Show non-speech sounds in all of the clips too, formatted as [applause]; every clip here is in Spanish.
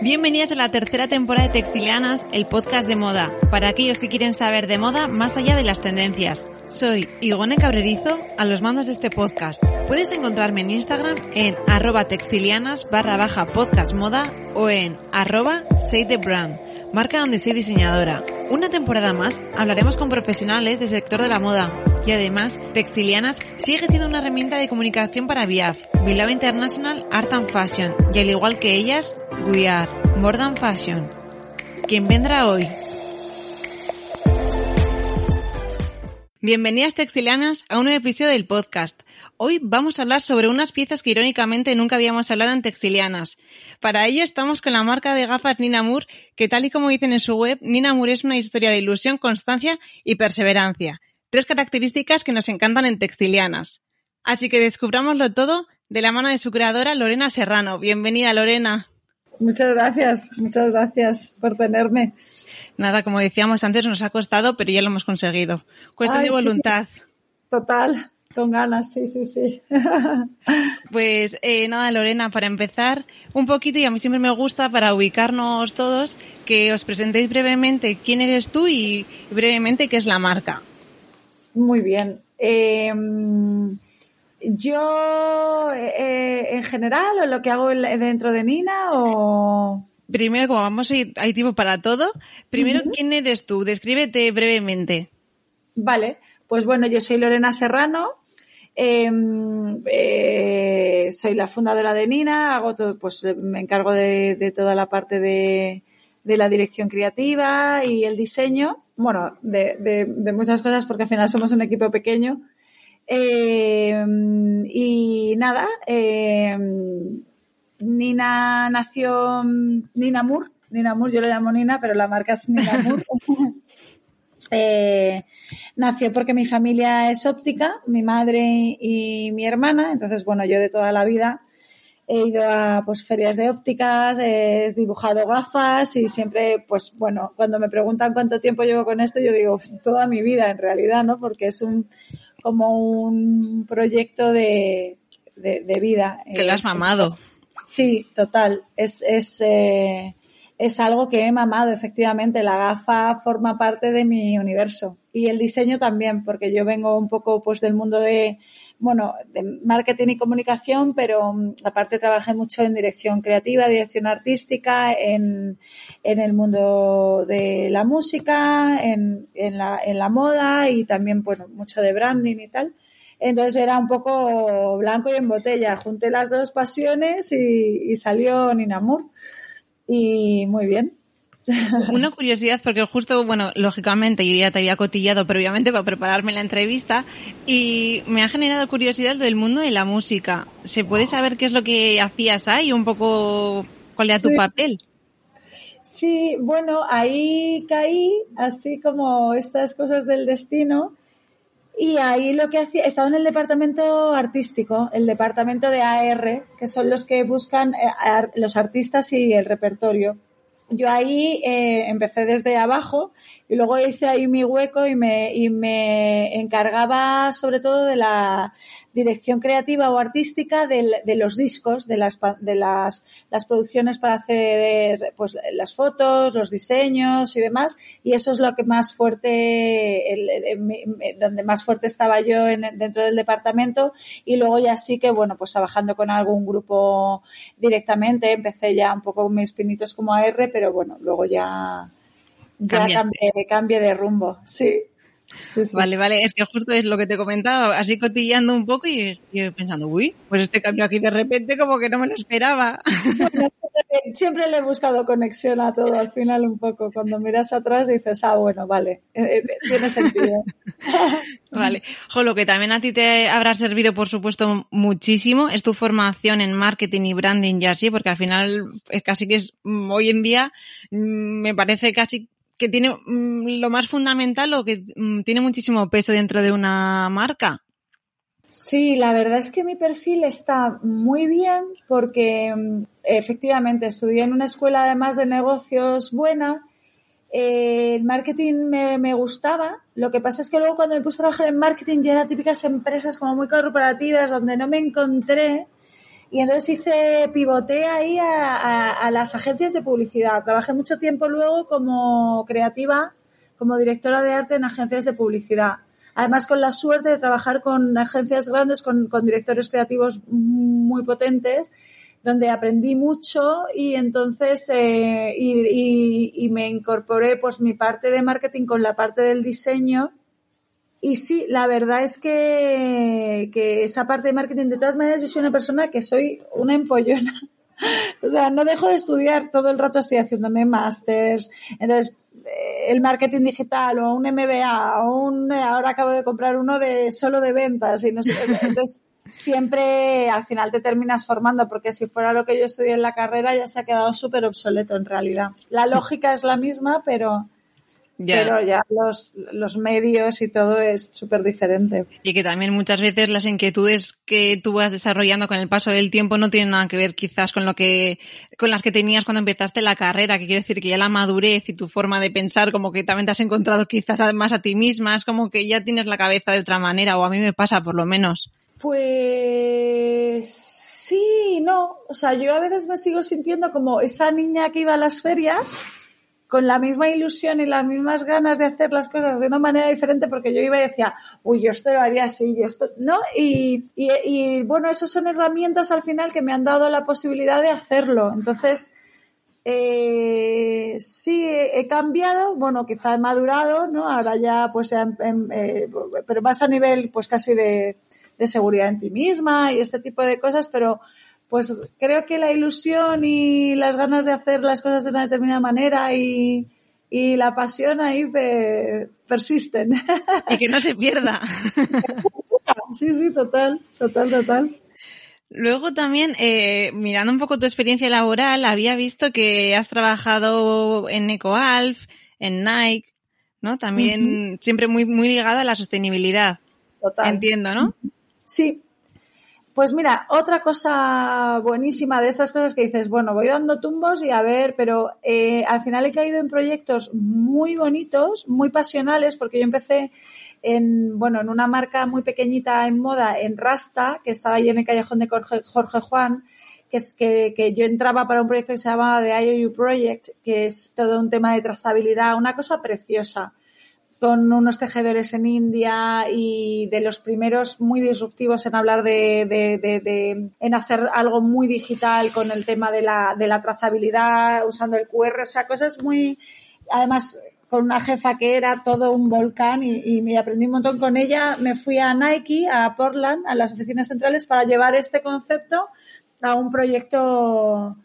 Bienvenidas a la tercera temporada de Textilianas, el podcast de moda, para aquellos que quieren saber de moda más allá de las tendencias. Soy Igone Cabrerizo, a los mandos de este podcast. Puedes encontrarme en Instagram en arroba textilianas barra baja podcast moda o en arroba say the brand, marca donde soy diseñadora. Una temporada más hablaremos con profesionales del sector de la moda y además Textilianas sigue siendo una herramienta de comunicación para VIAF, Bilbao International Art and Fashion y al igual que ellas, We Are More Than Fashion. ¿Quién vendrá hoy? Bienvenidas textilianas a un nuevo episodio del podcast. Hoy vamos a hablar sobre unas piezas que irónicamente nunca habíamos hablado en textilianas. Para ello estamos con la marca de gafas Nina Moore, que tal y como dicen en su web, Nina Moore es una historia de ilusión, constancia y perseverancia. Tres características que nos encantan en textilianas. Así que descubrámoslo todo de la mano de su creadora Lorena Serrano. Bienvenida Lorena. Muchas gracias, muchas gracias por tenerme. Nada, como decíamos antes, nos ha costado, pero ya lo hemos conseguido. Cuestión de voluntad. Sí. Total, con ganas, sí, sí, sí. [laughs] Pues eh, nada, Lorena, para empezar un poquito, y a mí siempre me gusta para ubicarnos todos, que os presentéis brevemente quién eres tú y brevemente qué es la marca. Muy bien. Eh, yo, eh, en general, o lo que hago dentro de Nina, o... Primero, como vamos a ir, hay tiempo para todo. Primero, uh -huh. ¿quién eres tú? Descríbete brevemente. Vale, pues bueno, yo soy Lorena Serrano, eh, eh, soy la fundadora de Nina, hago todo, pues me encargo de, de toda la parte de, de, la dirección creativa y el diseño, bueno, de, de, muchas cosas porque al final somos un equipo pequeño. Eh, y nada, eh, Nina nació, Nina Moore, Nina Moore, yo le llamo Nina, pero la marca es Nina [laughs] Moore. eh, nació porque mi familia es óptica, mi madre y mi hermana, entonces bueno, yo de toda la vida he ido a pues ferias de ópticas, he dibujado gafas y siempre, pues bueno, cuando me preguntan cuánto tiempo llevo con esto, yo digo pues, toda mi vida en realidad, ¿no? Porque es un como un proyecto de, de, de vida. Que lo has mamado. Sí, total. Es, es, eh, es algo que he mamado, efectivamente. La gafa forma parte de mi universo. Y el diseño también, porque yo vengo un poco pues del mundo de, bueno, de marketing y comunicación, pero aparte trabajé mucho en dirección creativa, dirección artística, en, en el mundo de la música, en, en, la, en la moda y también, bueno, mucho de branding y tal. Entonces era un poco blanco y en botella. Junté las dos pasiones y, y salió Ninamur. Y muy bien. [laughs] Una curiosidad, porque justo, bueno, lógicamente yo ya te había cotillado previamente para prepararme la entrevista y me ha generado curiosidad del mundo de la música. ¿Se puede saber qué es lo que hacías ahí? Un poco, ¿cuál era sí. tu papel? Sí, bueno, ahí caí, así como estas cosas del destino. Y ahí lo que hacía, estaba en el departamento artístico, el departamento de AR, que son los que buscan eh, los artistas y el repertorio. Yo ahí eh, empecé desde abajo y luego hice ahí mi hueco y me, y me encargaba sobre todo de la dirección creativa o artística de, de los discos, de las, de las, las producciones para hacer pues, las fotos, los diseños y demás. Y eso es lo que más fuerte, el, el, donde más fuerte estaba yo en, dentro del departamento. Y luego ya sí que, bueno, pues trabajando con algún grupo directamente, empecé ya un poco mis pinitos como AR, pero bueno, luego ya, ya cambié, cambié de rumbo, sí. Sí, sí. Vale, vale, es que justo es lo que te comentaba, así cotillando un poco y, y, pensando, uy, pues este cambio aquí de repente como que no me lo esperaba. Bueno, [laughs] siempre le he buscado conexión a todo al final un poco. Cuando miras atrás dices, ah, bueno, vale, eh, tiene sentido. [laughs] vale, jo, lo que también a ti te habrá servido, por supuesto, muchísimo es tu formación en marketing y branding y así, porque al final es casi que es hoy en día me parece casi que tiene mmm, lo más fundamental o que mmm, tiene muchísimo peso dentro de una marca. Sí, la verdad es que mi perfil está muy bien porque efectivamente estudié en una escuela además de negocios buena. Eh, el marketing me, me, gustaba. Lo que pasa es que luego cuando me puse a trabajar en marketing ya eran típicas empresas como muy corporativas donde no me encontré Y entonces hice, pivoté ahí a, las agencias de publicidad. Trabajé mucho tiempo luego como creativa, como directora de arte en agencias de publicidad. Además, con la suerte de trabajar con agencias grandes, con, directores creativos muy potentes, donde aprendí mucho y entonces eh, y, me incorporé pues mi parte de marketing con la parte del diseño y sí, la verdad es que, que esa parte de marketing, de todas maneras, yo soy una persona que soy una empollona. [laughs] o sea, no dejo de estudiar, todo el rato estoy haciéndome másters. Entonces, eh, el marketing digital o un MBA o un, ahora acabo de comprar uno de solo de ventas y no sé. [laughs] Entonces, siempre al final te terminas formando porque si fuera lo que yo estudié en la carrera ya se ha quedado súper obsoleto en realidad. La lógica es la misma, pero, pero ya los, los medios y todo es súper diferente. Y que también muchas veces las inquietudes que tú vas desarrollando con el paso del tiempo no tienen nada que ver quizás con lo que, con las que tenías cuando empezaste la carrera, que quiere decir que ya la madurez y tu forma de pensar como que también te has encontrado quizás más a ti misma, es como que ya tienes la cabeza de otra manera, o a mí me pasa por lo menos. Pues sí, no. O sea, yo a veces me sigo sintiendo como esa niña que iba a las ferias con la misma ilusión y las mismas ganas de hacer las cosas de una manera diferente porque yo iba y decía, uy, yo esto lo haría así, yo esto, ¿no? Y, y, bueno, esas son herramientas al final que me han dado la posibilidad de hacerlo. Entonces, eh, sí, he cambiado, bueno, quizá he madurado, ¿no? Ahora ya, pues, eh, pero más a nivel, pues, casi de, de seguridad en ti misma y este tipo de cosas, pero pues creo que la ilusión y las ganas de hacer las cosas de una determinada manera y, la pasión ahí persisten. Y que no se pierda. [laughs] Sí, sí, total, total, total. Luego también, eh, mirando un poco tu experiencia laboral, había visto que has trabajado en EcoAlf, en Nike, ¿no? También siempre muy, muy ligada a la sostenibilidad. Total. Entiendo, ¿no? Sí, pues mira, otra cosa buenísima de estas cosas que dices, bueno, voy dando tumbos y a ver, pero eh, al final he caído en proyectos muy bonitos, muy pasionales, porque yo empecé en, bueno, en una marca muy pequeñita en moda, en Rasta, que estaba allí en el callejón de Jorge, Juan, que es que, que, yo entraba para un proyecto que se llamaba The IOU Project, que es todo un tema de trazabilidad, una cosa preciosa con unos tejedores en India y de los primeros muy disruptivos en hablar de, de, de, en hacer algo muy digital con el tema de la, de la trazabilidad, usando el QR, o sea, cosas muy, además, con una jefa que era todo un volcán y, y me aprendí un montón con ella. Me fui a Nike, a Portland, a las oficinas centrales para llevar este concepto a un proyecto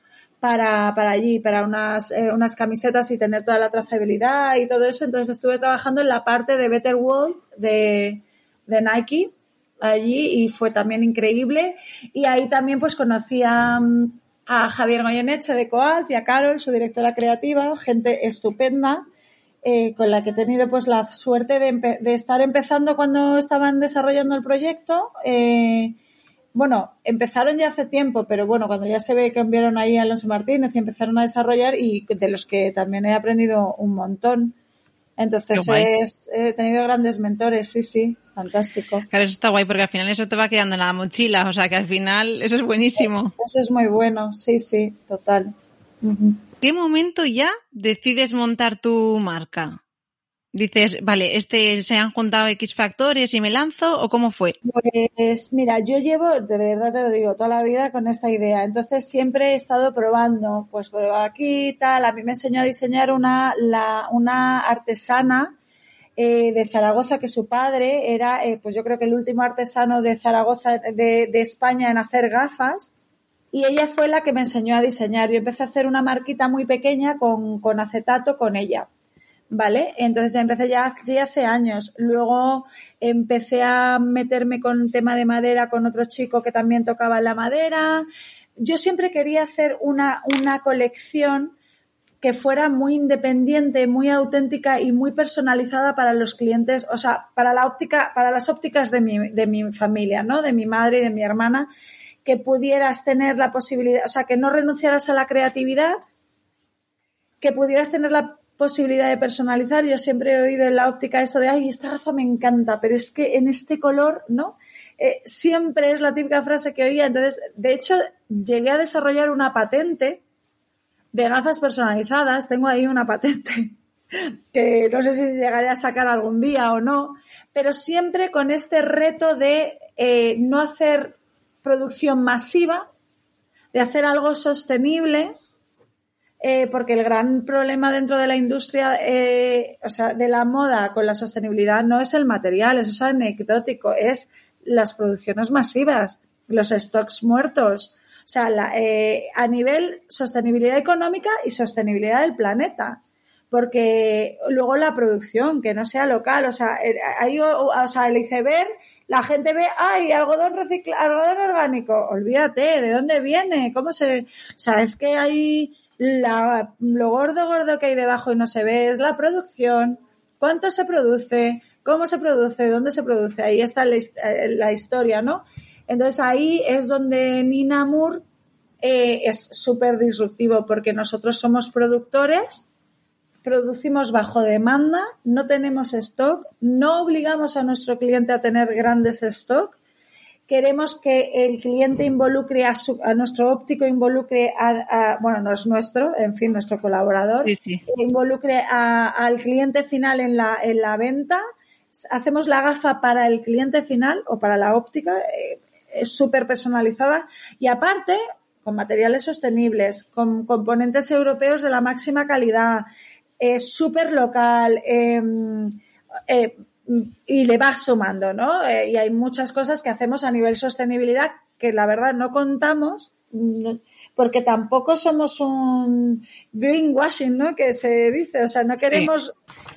para, para allí, para unas, eh, unas camisetas y tener toda la trazabilidad y todo eso. Entonces estuve trabajando en la parte de Better World de, de Nike allí y fue también increíble. Y ahí también pues conocí a, Javier Goyeneche de Coal y a Carol, su directora creativa, gente estupenda. Eh, con la que he tenido pues la suerte de, de, estar empezando cuando estaban desarrollando el proyecto eh, bueno, empezaron ya hace tiempo, pero bueno, cuando ya se ve que enviaron ahí a Alonso Martínez y empezaron a desarrollar y de los que también he aprendido un montón. Entonces he tenido grandes mentores, sí, sí, fantástico. Claro, eso está guay porque al final eso te va quedando en la mochila, o sea que al final eso es buenísimo. Eso es muy bueno, sí, sí, total. ¿Qué momento ya decides montar tu marca? Dices, vale, este se han juntado X factores y me lanzo o cómo fue? Pues mira, yo llevo, de verdad te lo digo, toda la vida con esta idea. Entonces siempre he estado probando, pues prueba aquí tal. A mí me enseñó a diseñar una, una artesana eh, de Zaragoza que su padre era, eh, pues yo creo que el último artesano de Zaragoza, de, de España en hacer gafas. Y ella fue la que me enseñó a diseñar. Yo empecé a hacer una marquita muy pequeña con, con acetato con ella. ¿Vale? Entonces ya empecé ya, hace años. Luego empecé a meterme con tema de madera con otro chico que también tocaba la madera. Yo siempre quería hacer una, una colección que fuera muy independiente, muy auténtica y muy personalizada para los clientes, o sea, para la óptica, para las ópticas de mi, de mi familia, ¿no? De mi madre y de mi hermana, que pudieras tener la posibilidad, o sea, que no renunciaras a la creatividad, que pudieras tener la posibilidad de personalizar. Yo siempre he oído en la óptica eso de, ay, esta gafa me encanta, pero es que en este color, ¿no? eh, siempre es la típica frase que oía. Entonces, de hecho, llegué a desarrollar una patente de gafas personalizadas. Tengo ahí una patente [laughs] que no sé si llegaré a sacar algún día o no, pero siempre con este reto de eh, no hacer producción masiva, de hacer algo sostenible, eh, porque el gran problema dentro de la industria, eh, o sea, de la moda con la sostenibilidad no es el material, eso es anecdótico, es las producciones masivas, los stocks muertos. O sea, a nivel sostenibilidad económica y sostenibilidad del planeta porque luego la producción, que no sea local, o sea, hay, o, sea, el iceberg, la gente ve, ay, algodón reciclado, algodón orgánico, olvídate, ¿de dónde viene? ¿Cómo se...? O sea, es que hay lo gordo, gordo que hay debajo y no se ve, es la producción, cuánto se produce, cómo se produce, dónde se produce, ahí está la, la historia, ¿no? Entonces ahí es donde Nina Moore eh, es súper disruptivo porque nosotros somos productores, producimos bajo demanda, no tenemos stock, no obligamos a nuestro cliente a tener grandes stock. Queremos que el cliente involucre a, nuestro óptico, involucre a, bueno, no es nuestro, en fin, nuestro colaborador, involucre al cliente final en la, en la venta. Hacemos la gafa para el cliente final o para la óptica, eh, es súper personalizada y aparte con materiales sostenibles, con componentes europeos de la máxima calidad, es súper local em, eh, y le vas sumando, ¿no? Eh, y hay muchas cosas que hacemos a nivel sostenibilidad que la verdad no contamos mm, porque tampoco somos un greenwashing, ¿no? Que se dice, o sea, no queremos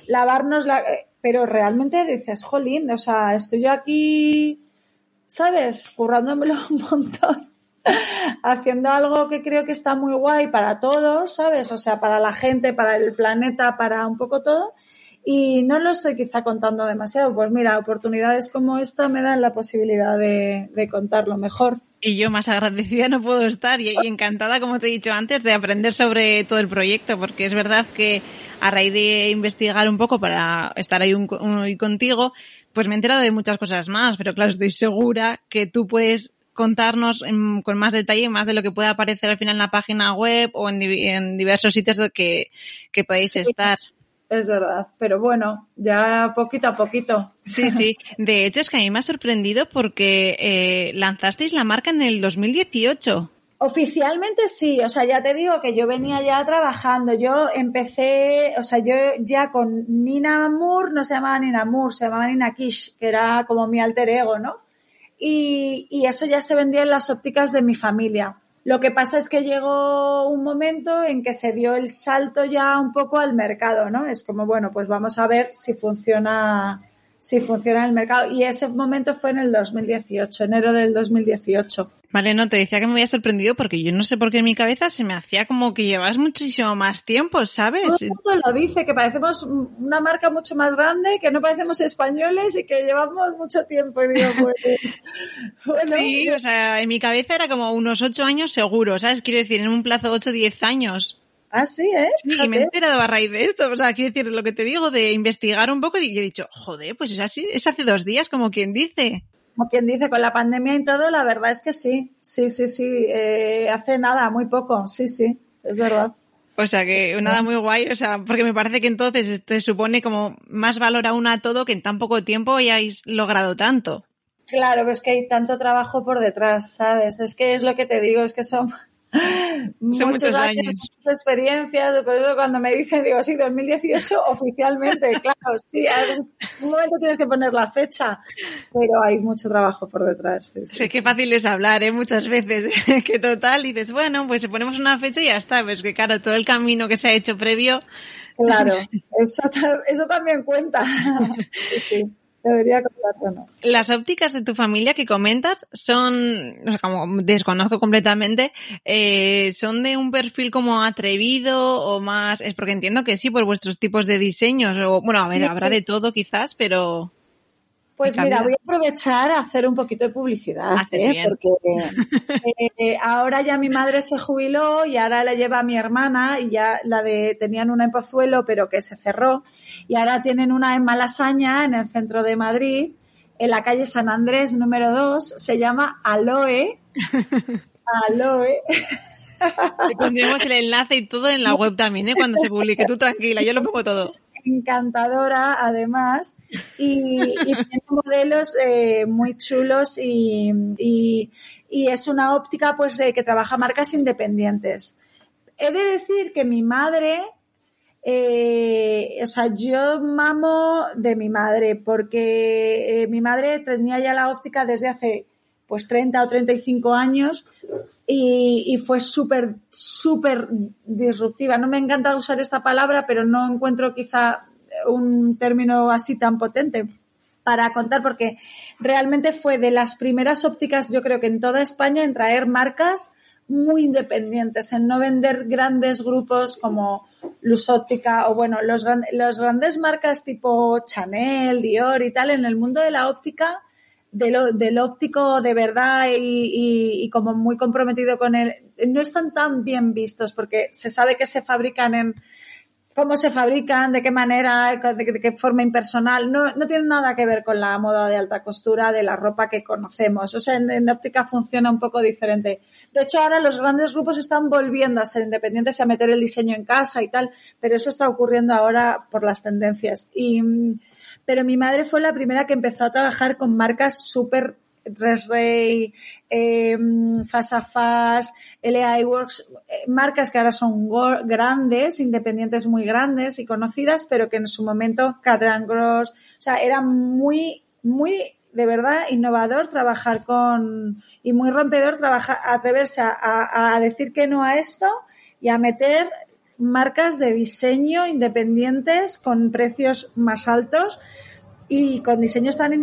lavarnos la... Eh, pero realmente dices, jolín, o sea, estoy yo aquí, ¿sabes? Currándomelo [laughs] un montón haciendo algo que creo que está muy guay para todos, ¿sabes? O sea, para la gente, para el planeta, para un poco todo. Y no lo estoy quizá contando demasiado. Pues mira, oportunidades como esta me dan la posibilidad de, contarlo mejor. Y yo más agradecida no puedo estar y, encantada, como te he dicho antes, de aprender sobre todo el proyecto, porque es verdad que a raíz de investigar un poco para estar ahí un, contigo, pues me he enterado de muchas cosas más, pero claro, estoy segura que tú puedes contarnos con más detalle más de lo que pueda aparecer al final en la página web o en, diversos sitios que, que podéis estar. Es verdad, pero bueno, ya poquito a poquito. Sí, sí. De hecho, es que a mí me ha sorprendido porque eh, lanzasteis la marca en el 2018. Oficialmente sí, o sea, ya te digo que yo venía ya trabajando. Yo empecé, o sea, yo ya con Nina Moore, no se llamaba Nina Moore, se llamaba Nina Kish, que era como mi alter ego, ¿no? y, eso ya se vendía en las ópticas de mi familia. Lo que pasa es que llegó un momento en que se dio el salto ya un poco al mercado, ¿no? Es como, bueno, pues vamos a ver si funciona, si funciona el mercado. Y ese momento fue en el 2018, enero del 2018. Vale, no, te decía que me había sorprendido porque yo no sé por qué en mi cabeza se me hacía como que llevas muchísimo más tiempo, ¿sabes? Todo el mundo lo dice, que parecemos una marca mucho más grande, que no parecemos españoles y que llevamos mucho tiempo. Y digo, pues, [laughs] bueno. Sí, o sea, en mi cabeza era como unos ocho años seguro, ¿sabes? Quiero decir, en un plazo de ocho, diez años. Ah, sí, ¿eh? Sí, y me he enterado a raíz de esto. O sea, quiero decir, lo que te digo, de investigar un poco y he dicho, joder, pues es así, es hace dos días, como quien dice como quien dice, con la pandemia y todo, la verdad es que sí, sí, sí, sí, eh, hace nada, muy poco, sí, sí, es verdad. O sea que nada muy guay, o sea, porque me parece que entonces te supone como más valor aún a todo que en tan poco tiempo hayáis logrado tanto. Claro, pero es que hay tanto trabajo por detrás, ¿sabes? Es que es lo que te digo, es que son muchos, años, muchas experiencias. Por eso cuando me dicen, digo, sí, 2018 [laughs] oficialmente, claro, sí, en un momento tienes que poner la fecha, pero hay mucho trabajo por detrás. Sí, sí, qué fácil es hablar, ¿eh? Muchas veces, [laughs] que total, dices, bueno, pues ponemos una fecha y ya está, pues que claro, todo el camino que se ha hecho previo. Claro, [laughs] eso, eso también cuenta. sí, no. Las ópticas de tu familia que comentas son, o sea, como desconozco completamente, eh, son de un perfil como atrevido o más, es porque entiendo que sí por vuestros tipos de diseños o, bueno, a ver, habrá de todo quizás, pero... Pues mira, voy a aprovechar a hacer un poquito de publicidad, ¿eh? porque eh, ahora ya mi madre se jubiló y ahora la lleva a mi hermana y ya la de tenían una en Pozuelo pero que se cerró y ahora tienen una en Malasaña en el centro de Madrid en la calle San Andrés número 2, se llama Aloe. [laughs] Aloe. Le pondremos el enlace y todo en la web también, ¿eh? cuando se publique. Tú tranquila, yo lo pongo todo. [laughs] Encantadora, además, y, tiene modelos eh, muy chulos y, es una óptica pues que trabaja marcas independientes. He de decir que mi madre, eh, o sea, yo mamo de mi madre porque eh, mi madre tenía ya la óptica desde hace pues 30 o 35 años y, y fue súper, súper disruptiva. No me encanta usar esta palabra, pero no encuentro quizá un término así tan potente para contar porque realmente fue de las primeras ópticas, yo creo que en toda España, en traer marcas muy independientes, en no vender grandes grupos como Luz Óptica o bueno, los, los grandes marcas tipo Chanel, Dior y tal, en el mundo de la óptica, del óptico de verdad y, y, como muy comprometido con él, no están tan bien vistos porque se sabe que se fabrican en cómo se fabrican, de qué manera, de, qué forma impersonal, no, no tiene nada que ver con la moda de alta costura de la ropa que conocemos. O sea, en, óptica funciona un poco diferente. De hecho, ahora los grandes grupos están volviendo a ser independientes y a meter el diseño en casa y tal, pero eso está ocurriendo ahora por las tendencias. Y, pero mi madre fue la primera que empezó a trabajar con marcas súper Resray, eh, Fast LA Works, marcas que ahora son grandes, independientes muy grandes y conocidas, pero que en su momento Catran Gross, o sea, era muy, muy de verdad innovador trabajar con y muy rompedor trabajar, atreverse a decir que no a esto y a meter marcas de diseño independientes con precios más altos y con diseños tan,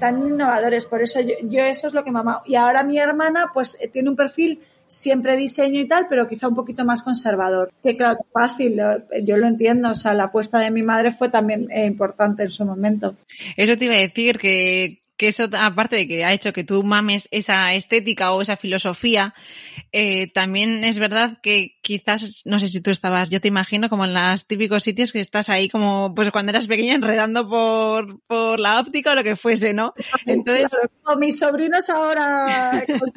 tan innovadores. Por eso yo, eso es lo que mamá. Y ahora mi hermana pues eh, tiene un perfil siempre diseño y tal, pero quizá un poquito más conservador. Que claro, fácil, yo lo entiendo, o sea, la apuesta de mi madre fue también eh, importante en su momento. Eso te iba a decir que que eso, aparte de que ha hecho que tú mames esa estética o esa filosofía, eh, también es verdad que quizás, no sé si tú estabas, yo te imagino como en los típicos sitios que estás ahí como, pues cuando eras pequeña enredando por, por la óptica o lo que fuese, ¿no? Entonces, como mis sobrinos ahora, pues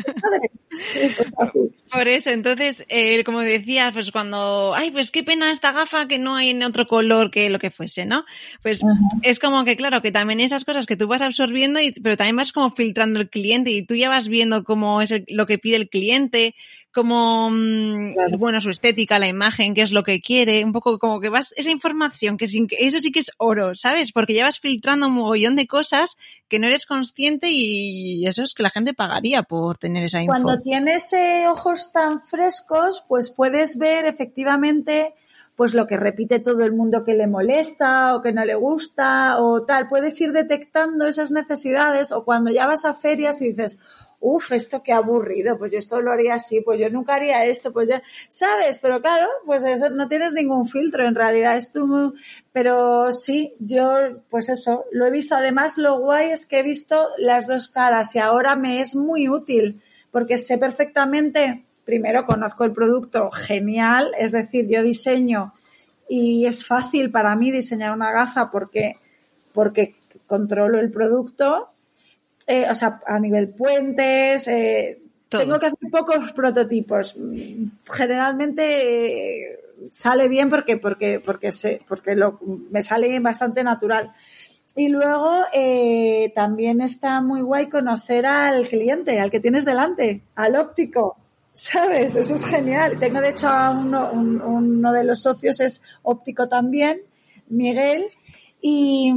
así. Por eso, entonces, eh, como decías, pues cuando, ay, pues qué pena esta gafa que no hay en otro color que lo que fuese, ¿no? Pues es como que, claro, que también esas cosas que tú vas absorbiendo y pero también vas como filtrando el cliente y tú ya vas viendo cómo es lo que pide el cliente, cómo, mm, bueno, su estética, la imagen, qué es lo que quiere, un poco como que vas, esa información, que sin, eso sí que es oro, ¿sabes? Porque ya vas filtrando un mogollón de cosas que no eres consciente y eso es que la gente pagaría por tener esa información. Cuando tienes eh, ojos tan frescos, pues puedes ver efectivamente pues lo que repite todo el mundo que le molesta o que no le gusta o tal. Puedes ir detectando esas necesidades o cuando ya vas a ferias y dices, uff, esto qué aburrido, pues yo esto lo haría así, pues yo nunca haría esto, pues ya, ¿sabes? Pero claro, pues eso, no tienes ningún filtro, en realidad es tú, pero sí, yo, pues eso, lo he visto. Además, lo guay es que he visto las dos caras y ahora me es muy útil porque sé perfectamente primero conozco el producto genial, es decir, yo diseño y es fácil para mí diseñar una gafa porque, porque controlo el producto, eh, o sea, a nivel puentes, eh, tengo que hacer pocos prototipos. Generalmente eh, sale bien porque, porque, porque, porque lo, me sale bastante natural. Y luego también está muy guay conocer al cliente, al que tienes delante, al óptico. ¿Sabes? Eso es genial. Tengo, de hecho, a uno, uno de los socios es óptico también, Miguel, y,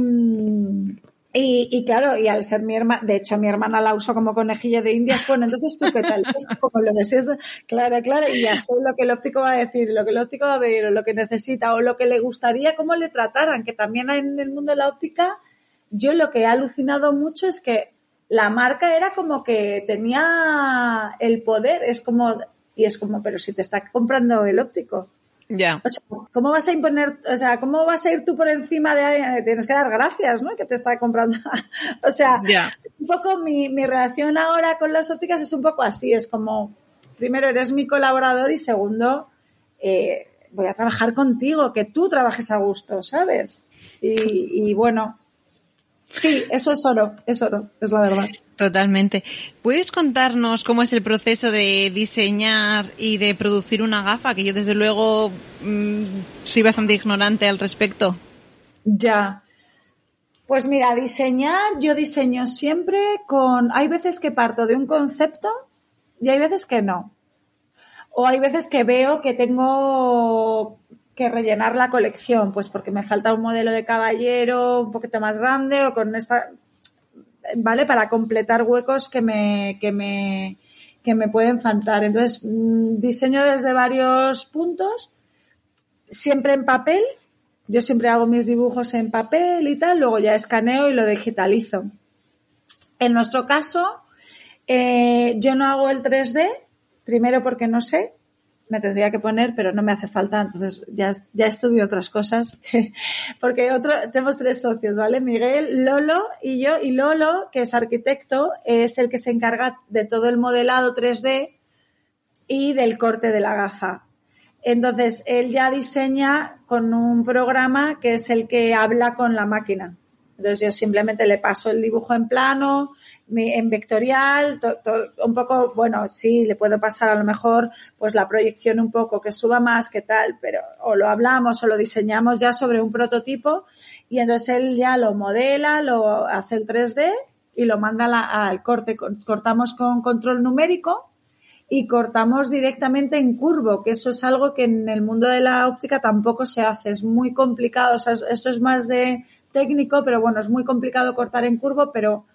y, claro, y al ser mi hermana, de hecho mi hermana la uso como conejillo de indias, bueno, entonces tú qué tal, [laughs] como lo ves, claro, claro, y ya sé lo que el óptico va a decir, lo que el óptico va a ver, o lo que necesita, o lo que le gustaría, cómo le trataran, que también en el mundo de la óptica, yo lo que he alucinado mucho es que la marca era como que tenía el poder, es como, y es como, pero si te está comprando el óptico. Ya. O sea, ¿cómo vas a imponer, o sea, cómo vas a ir tú por encima de alguien? Tienes que dar gracias, ¿no? Que te está comprando. [laughs] o sea, un poco mi, mi relación ahora con las ópticas es un poco así, es como, primero eres mi colaborador y segundo, eh, voy a trabajar contigo, que tú trabajes a gusto, ¿sabes? Y, y bueno, Sí, eso es oro, es oro, es la verdad. Totalmente. ¿Puedes contarnos cómo es el proceso de diseñar y de producir una gafa? Que yo desde luego mm, soy bastante ignorante al respecto. Ya. Pues mira, diseñar, yo diseño siempre con... Hay veces que parto de un concepto y hay veces que no. O hay veces que veo que tengo que rellenar la colección, pues porque me falta un modelo de caballero un poquito más grande o con esta, ¿vale? Para completar huecos que me, que me, que me pueden faltar. Entonces, mm, diseño desde varios puntos, siempre en papel. Yo siempre hago mis dibujos en papel y tal, luego ya escaneo y lo digitalizo. En nuestro caso, eh, yo no hago el 3D, primero porque no sé, me tendría que poner, pero no me hace falta, entonces ya, ya estudio otras cosas, [laughs] porque otro, tenemos tres socios, ¿vale? Miguel, Lolo y yo, y Lolo, que es arquitecto, es el que se encarga de todo el modelado 3D y del corte de la gafa. Entonces, él ya diseña con un programa que es el que habla con la máquina. Entonces yo simplemente le paso el dibujo en plano, en vectorial, un poco, bueno, sí, le puedo pasar a lo mejor pues la proyección un poco que suba más, que tal, pero o lo hablamos o lo diseñamos ya sobre un prototipo y entonces él ya lo modela, lo hace el 3D y lo manda al corte. Cortamos con control numérico y cortamos directamente en curvo, que eso es algo que en el mundo de la óptica tampoco se hace, es muy complicado, o sea, esto es más de técnico, pero bueno, es muy complicado cortar en curvo, pero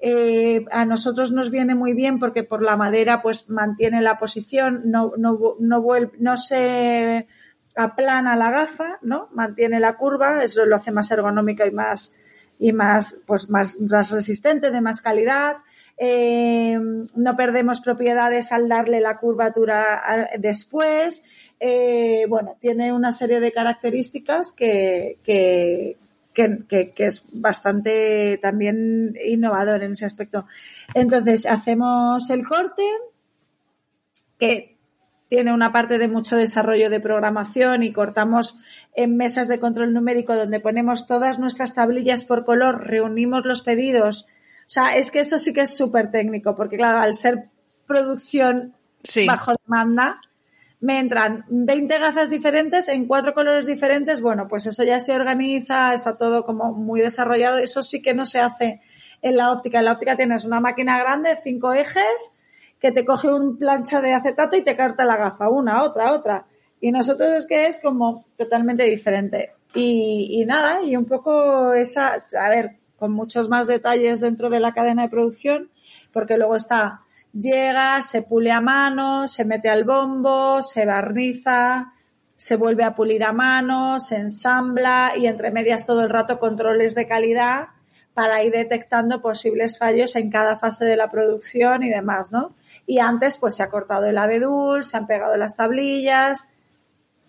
eh, a nosotros nos viene muy bien porque por la madera pues mantiene la posición, no, no, no, vuelve, no se aplana la gafa, ¿no? Mantiene la curva, eso lo hace más ergonómica y más, y más, pues más, resistente, de más calidad. Eh, no perdemos propiedades al darle la curvatura después. Eh, bueno, tiene una serie de características que, que, que, es bastante también innovador en ese aspecto. Entonces, hacemos el corte, que tiene una parte de mucho desarrollo de programación y cortamos en mesas de control numérico donde ponemos todas nuestras tablillas por color, reunimos los pedidos. O sea, es que eso sí que es súper técnico, porque claro, al ser producción bajo demanda, me entran 20 gafas diferentes en cuatro colores diferentes, bueno, pues eso ya se organiza, está todo como muy desarrollado, eso sí que no se hace en la óptica. En la óptica tienes una máquina grande, cinco ejes, que te coge un plancha de acetato y te carta la gafa, una, otra, otra. Y nosotros es que es como totalmente diferente. Y, y nada, y un poco esa, a ver, con muchos más detalles dentro de la cadena de producción, porque luego está llega, se pule a mano, se mete al bombo, se barniza, se vuelve a pulir a mano, se ensambla y entre medias todo el rato controles de calidad para ir detectando posibles fallos en cada fase de la producción y demás, ¿no? Y antes pues se ha cortado el abedul, se han pegado las tablillas,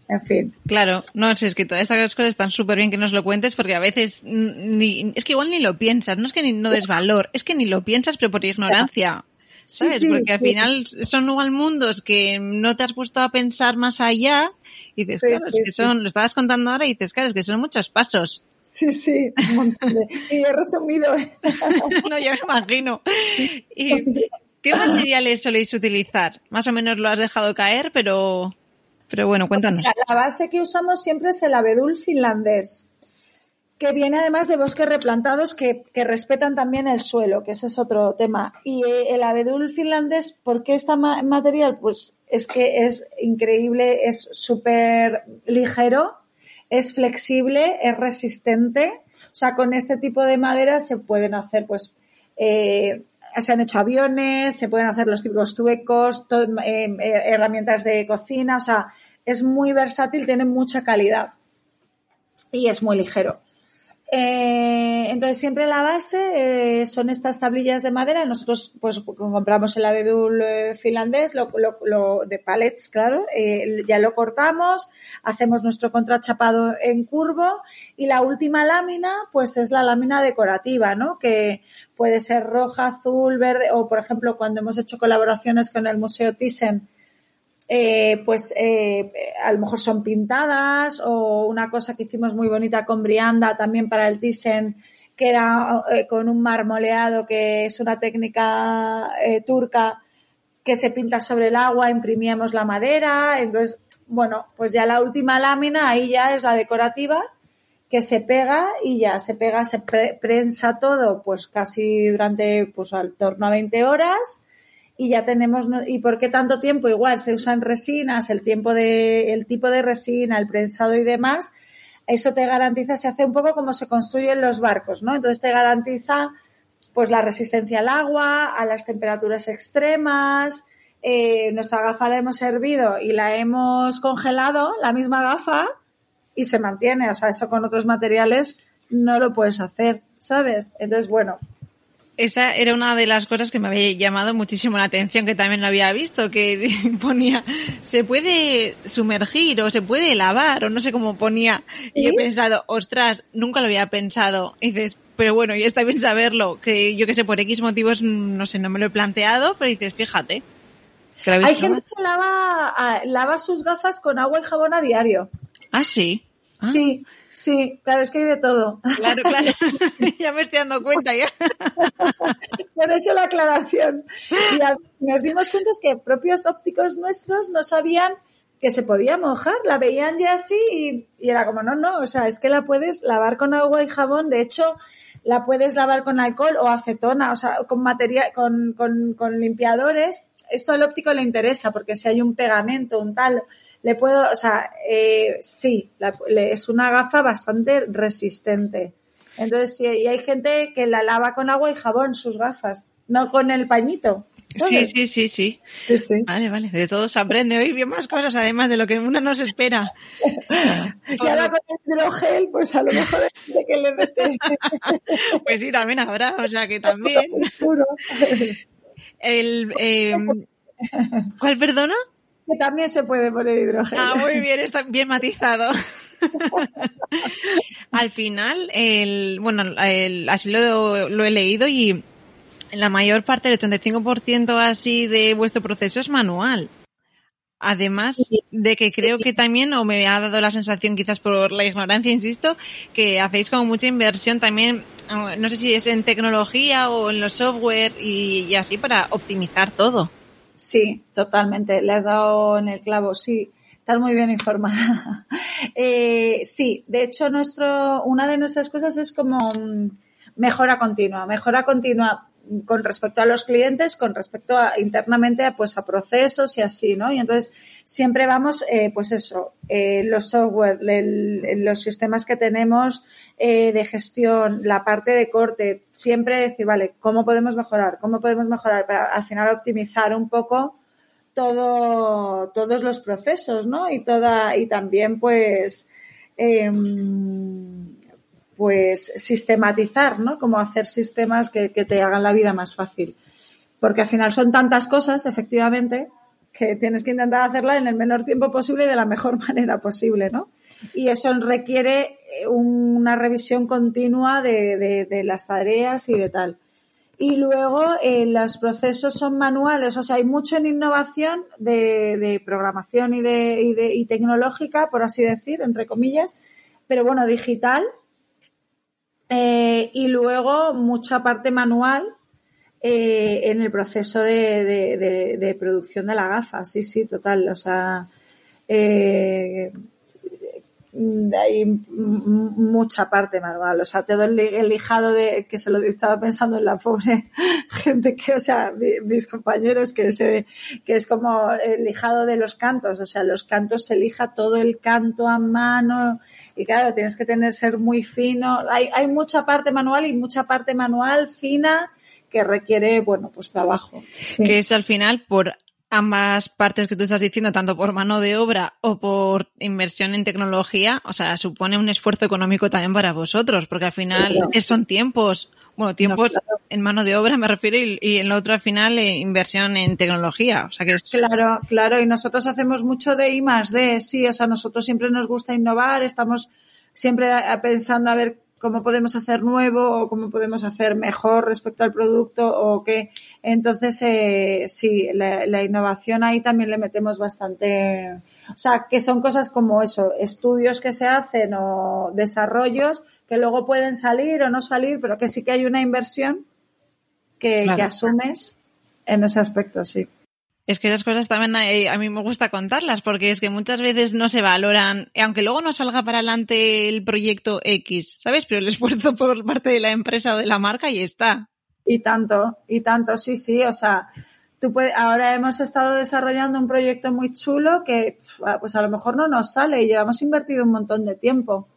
en fin. Claro, no, es que todas estas cosas están súper bien que nos lo cuentes porque a veces ni, es que igual ni lo piensas, no es que ni, no des valor, es que ni lo piensas pero por ignorancia. ¿Sabes? Porque al final son igual mundos que no te has puesto a pensar más allá y dices, claro, es que son, lo estabas contando ahora y dices, claro, es que son muchos pasos. Sí, sí, un montón de... Y he resumido. [laughs] no, yo me imagino. Y, ¿Qué [laughs] materiales soléis utilizar? Más o menos lo has dejado caer, pero, pero bueno, pues cuéntanos. la base que usamos siempre es el abedul finlandés que viene además de bosques replantados que, respetan también el suelo, que ese es otro tema. Y eh, el abedul finlandés, ¿por qué está material? Pues es que es increíble, es súper ligero, es flexible, es resistente. O sea, con este tipo de madera se pueden hacer, pues, eh, se han hecho aviones, se pueden hacer los típicos tuecos, eh, herramientas de cocina, o sea, es muy versátil, tiene mucha calidad y es muy ligero. Eh, entonces siempre la base eh, son estas tablillas de madera. Nosotros pues compramos el abedul eh, finlandés, lo, de pallets, claro, ya lo cortamos, hacemos nuestro contrachapado en curvo y la última lámina pues es la lámina decorativa, ¿no? Que puede ser roja, azul, verde o por ejemplo cuando hemos hecho colaboraciones con el Museo Thyssen eh, pues eh, a lo mejor son pintadas o una cosa que hicimos muy bonita con Brianda también para el Thyssen que era eh, con un marmoleado, que es una técnica eh, turca que se pinta sobre el agua, imprimíamos la madera, entonces, bueno, pues ya la última lámina ahí ya es la decorativa que se pega y ya se pega, se prensa todo pues casi durante pues al torno a 20 horas y ya tenemos y por qué tanto tiempo igual se usan resinas, el tiempo de el tipo de resina, el prensado y demás, eso te garantiza, se hace un poco como se construyen los barcos, ¿no? Entonces te garantiza pues la resistencia al agua, a las temperaturas extremas. Eh, nuestra gafa la hemos hervido y la hemos congelado, la misma gafa, y se mantiene. O sea, eso con otros materiales no lo puedes hacer, ¿sabes? Entonces, bueno. Esa era una de las cosas que me había llamado muchísimo la atención, que también lo había visto, que [laughs] ponía, se puede sumergir o se puede lavar, o no sé cómo ponía. Y he pensado, ostras, nunca lo había pensado. Y dices, pero bueno, y está bien saberlo, que yo que sé, por X motivos, no sé, no me lo he planteado, pero dices, fíjate. Hay gente que lava, ah, lava sus gafas con agua y jabón a diario. Ah, sí. Ah. Sí, sí, claro, es que hay de todo. Claro, claro. [laughs] ya me estoy dando cuenta ya. Por eso la aclaración. Y nos dimos cuenta es que propios ópticos nuestros no sabían que se podía mojar, la veían ya así y, era como, no, no, o sea, es que la puedes lavar con agua y jabón, de hecho, la puedes lavar con alcohol o acetona, o sea, con material, con, con, con limpiadores. Esto al óptico le interesa porque si hay un pegamento, un tal, le puedo, o sea, eh, sí, es una gafa bastante resistente. Entonces, sí, y hay gente que la lava con agua y jabón sus gafas, no con el pañito. Sí, sí, sí, sí, Vale, vale. De todo se aprende hoy bien más cosas, además de lo que una nos espera. [laughs] y ahora con el hidrogel, pues a lo mejor es de que le mete. [laughs] pues sí, también habrá, o sea que también. [laughs] el, eh, ¿Cuál perdona? Que también se puede poner hidrógeno. Ah, muy bien, está bien matizado. [laughs] Al final, el, bueno, así lo, lo, he leído y la mayor parte, el 85% así de vuestro proceso es manual. Además de que creo que también, o me ha dado la sensación quizás por la ignorancia, insisto, que hacéis como mucha inversión también, no sé si es en tecnología o en los software y así para optimizar todo. Sí, totalmente. Le has dado en el clavo, sí. Estás muy bien informada. [laughs] eh, sí, de hecho, nuestro, una de nuestras cosas es como mm, mejora continua. Mejora continua con respecto a los clientes, con respecto a internamente pues a procesos y así, ¿no? Y entonces siempre vamos, eh, pues eso, eh, los software, los sistemas que tenemos eh, de gestión, la parte de corte, siempre decir, vale, ¿cómo podemos mejorar? ¿Cómo podemos mejorar? Para al final optimizar un poco todo, todos los procesos, ¿no? Y toda, y también pues, em, pues sistematizar, ¿no? Como hacer sistemas que, te hagan la vida más fácil. Porque al final son tantas cosas, efectivamente, que tienes que intentar hacerla en el menor tiempo posible y de la mejor [laughs] manera posible, ¿no? Y eso requiere eh, una revisión continua de, las tareas y de tal. Y luego eh, los procesos son manuales, o sea, hay mucho en innovación de, programación y, de, y tecnológica, por así decir, entre comillas, pero bueno, digital, eh, y luego mucha parte manual eh, en el proceso de, producción de la gafa, sí, sí, total. O sea, eh, hay mucha parte manual. O sea, todo el, lijado de que se lo estaba pensando en la pobre [laughs] gente que, o sea, mis compañeros que se, que es como el lijado de los cantos. O sea, los cantos se lija todo el canto a mano y claro, tienes que tener, ser muy fino. Hay, hay mucha parte manual y mucha parte manual fina que requiere, bueno, pues trabajo. Que es al final por ambas partes que tú estás diciendo, tanto por mano de obra o por inversión en tecnología, o sea, supone un esfuerzo económico también para vosotros, porque al final son tiempos bueno, tiempo en mano de obra me refiero y, en lo otro al final eh, inversión en tecnología. O sea que Claro, claro, y nosotros hacemos mucho de I más D, sí, o sea, nosotros siempre nos gusta innovar, estamos siempre pensando a ver cómo podemos hacer nuevo o cómo podemos hacer mejor respecto al producto o qué. Entonces, eh, sí, la, innovación ahí también le metemos bastante. O sea, que son cosas como eso, estudios que se hacen o desarrollos que luego pueden salir o no salir, pero que sí que hay una inversión que, que asumes en ese aspecto, sí. Es que esas cosas también a, mí me gusta contarlas porque es que muchas veces no se valoran, aunque luego no salga para adelante el proyecto X, ¿sabes? Pero el esfuerzo por parte de la empresa o de la marca y está. Y tanto, y tanto, sí, sí, o sea, tú puedes, ahora hemos estado desarrollando un proyecto muy chulo que pues a lo mejor no nos sale y llevamos invertido un montón de tiempo.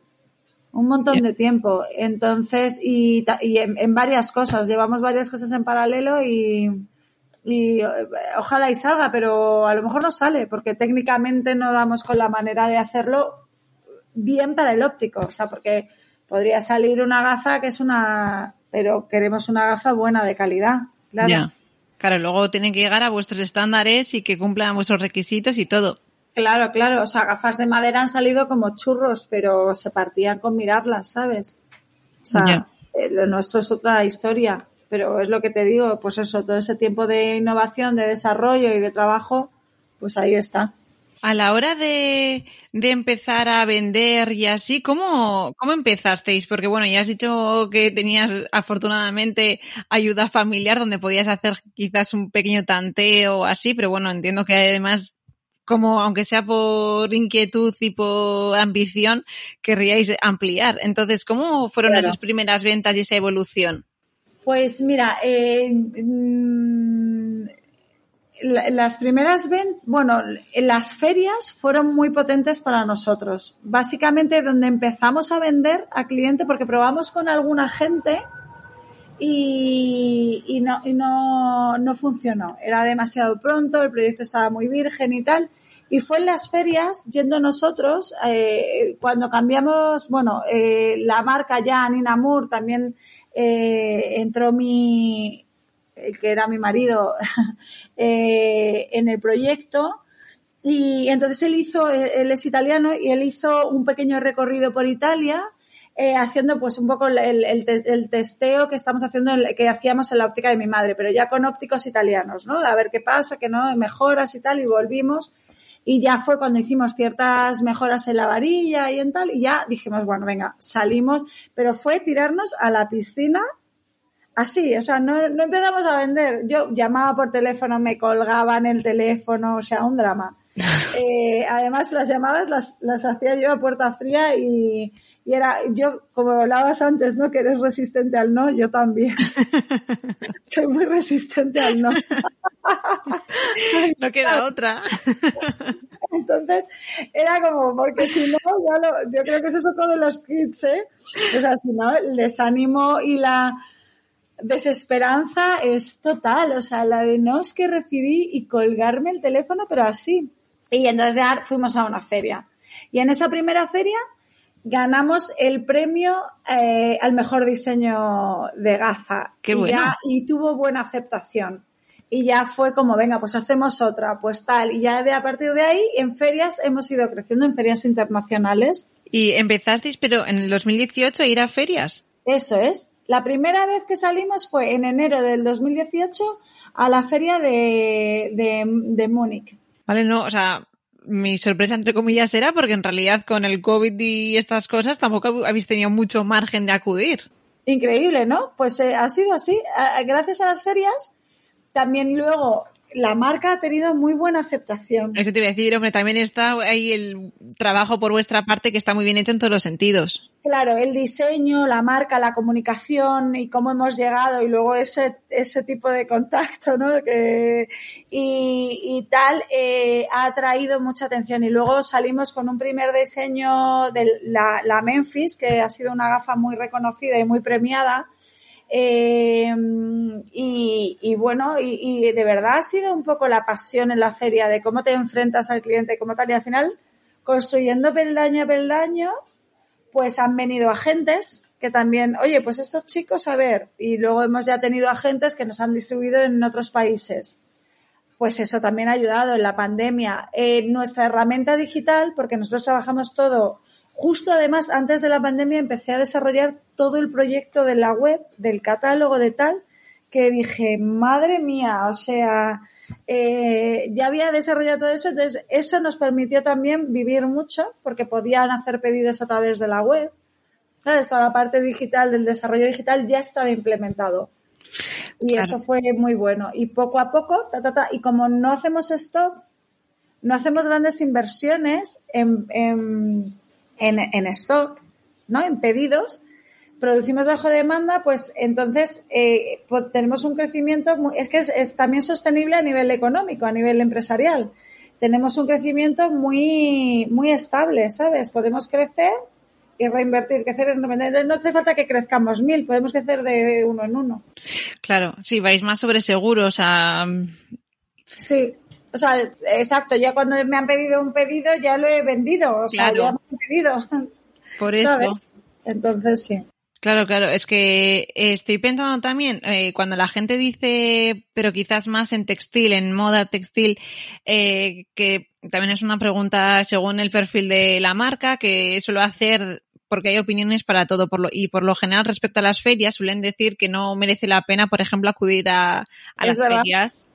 Un montón de tiempo. Entonces, y, y en varias cosas, llevamos varias cosas en paralelo y, y eh, ojalá y salga, pero a lo mejor no sale porque técnicamente no damos con la manera de hacerlo bien para el óptico, o sea, porque podría salir una gafa que es una, pero queremos una gafa buena de calidad, claro. Claro, luego tienen que llegar a vuestros estándares y que cumplan vuestros requisitos y todo. Claro, claro, o sea, gafas de madera han salido como churros, pero se partían con mirarlas, ¿sabes? O sea, eh, lo nuestro es otra historia pero es lo que te digo, pues eso, todo ese tiempo de innovación, de desarrollo y de trabajo, pues ahí está. A la hora de, de empezar a vender y así, ¿cómo, ¿cómo empezasteis? Porque bueno, ya has dicho que tenías afortunadamente ayuda familiar donde podías hacer quizás un pequeño tanteo así, pero bueno, entiendo que además como aunque sea por inquietud y por ambición, querríais ampliar. Entonces, ¿cómo fueron esas primeras ventas y esa evolución? Pues mira, eh, mm, las primeras bueno, las ferias fueron muy potentes para nosotros. Básicamente donde empezamos a vender a cliente porque probamos con alguna gente y, y, no, y no, no funcionó. Era demasiado pronto, el proyecto estaba muy virgen y tal. Y fue en las ferias, yendo nosotros, eh, cuando cambiamos, bueno, eh, la marca ya, Nina Moore, también eh, entró mi, el que era mi marido, [laughs] eh, en el proyecto. Y entonces él hizo, él es italiano y él hizo un pequeño recorrido por Italia, eh, haciendo pues un poco el, el, testeo que estamos haciendo, que hacíamos en la óptica de mi madre, pero ya con ópticos italianos, ¿no? A ver qué pasa, que no, mejoras y tal, y volvimos. Y ya fue cuando hicimos ciertas mejoras en la varilla y en tal, y ya dijimos, bueno, venga, salimos, pero fue tirarnos a la piscina así, o sea, no, no empezamos a vender. Yo llamaba por teléfono, me colgaban el teléfono, o sea, un drama. [laughs] Eh, además, las llamadas las, las hacía yo a puerta fría y, y era, yo, como hablabas antes, ¿no? Que eres resistente al no, yo también. [laughs] Soy muy resistente al no. no queda otra. [laughs] Entonces, era como, porque si no, ya lo, yo creo que eso es otro de los kits, ¿eh? O sea, si no, el desánimo y la desesperanza es total. O sea, la de no es que recibí y colgarme el teléfono, pero así. Y entonces ya fuimos a una feria. Y en esa primera feria, ganamos el premio eh, al mejor diseño de gafa. Qué bueno. y, tuvo buena aceptación. Y ya fue como, venga, pues hacemos otra, pues tal. Y ya de a partir de ahí, en ferias hemos ido creciendo, en ferias internacionales. ¿Y empezasteis, pero en el 2018, a ir a ferias? Eso es. La primera vez que salimos fue en enero del 2018 a la feria de, de, de Múnich. Vale, no, o sea, mi sorpresa, entre comillas, era porque en realidad con el COVID y estas cosas tampoco habéis tenido mucho margen de acudir. Increíble, ¿no? Pues eh, ha sido así. Gracias a las ferias, también luego la marca ha tenido muy buena aceptación. Eso te iba a decir, hombre, también está ahí el trabajo por vuestra parte que está muy bien hecho en todos los sentidos. Claro, el diseño, la marca, la comunicación y cómo hemos llegado y luego ese, ese tipo de contacto, ¿no? Que, y, y tal, eh, ha atraído mucha atención. Y luego salimos con un primer diseño de la, la Memphis, que ha sido una gafa muy reconocida y muy premiada eh, y, bueno, y, de verdad ha sido un poco la pasión en la feria de cómo te enfrentas al cliente como tal. Y al final, construyendo peldaño a peldaño, pues han venido agentes que también, oye, pues estos chicos, a ver, y luego hemos ya tenido agentes que nos han distribuido en otros países. Pues eso también ha ayudado en la pandemia. Eh, nuestra herramienta digital, porque nosotros trabajamos todo Justo además, antes de la pandemia, empecé a desarrollar todo el proyecto de la web, del catálogo de tal, que dije, madre mía, o sea, eh, ya había desarrollado todo eso, entonces eso nos permitió también vivir mucho porque podían hacer pedidos a través de la web. ¿Sabes? Toda la parte digital del desarrollo digital ya estaba implementado. Y eso fue muy bueno. Y poco a poco, ta, ta, ta, y como no hacemos stock, no hacemos grandes inversiones en, en, en, stock, ¿no? En pedidos, producimos bajo demanda, pues entonces eh, pues tenemos un crecimiento, es que es, también sostenible a nivel económico, a nivel empresarial. Tenemos un crecimiento muy, muy estable, ¿sabes? Podemos crecer y reinvertir, crecer No hace falta que crezcamos mil, podemos crecer de uno en uno. Claro, sí, vais más sobre seguros a... Sí, o sea, exacto, ya cuando me han pedido un pedido ya lo he vendido, o sea, ya me han pedido. Por eso. Entonces sí. Claro, claro, es que estoy pensando también, eh, cuando la gente dice, pero quizás más en textil, en moda textil, eh, que también es una pregunta según el perfil de la marca, que suelo hacer porque hay opiniones para todo por lo, y por lo general respecto a las ferias suelen decir que no merece la pena, por ejemplo, acudir a, las ferias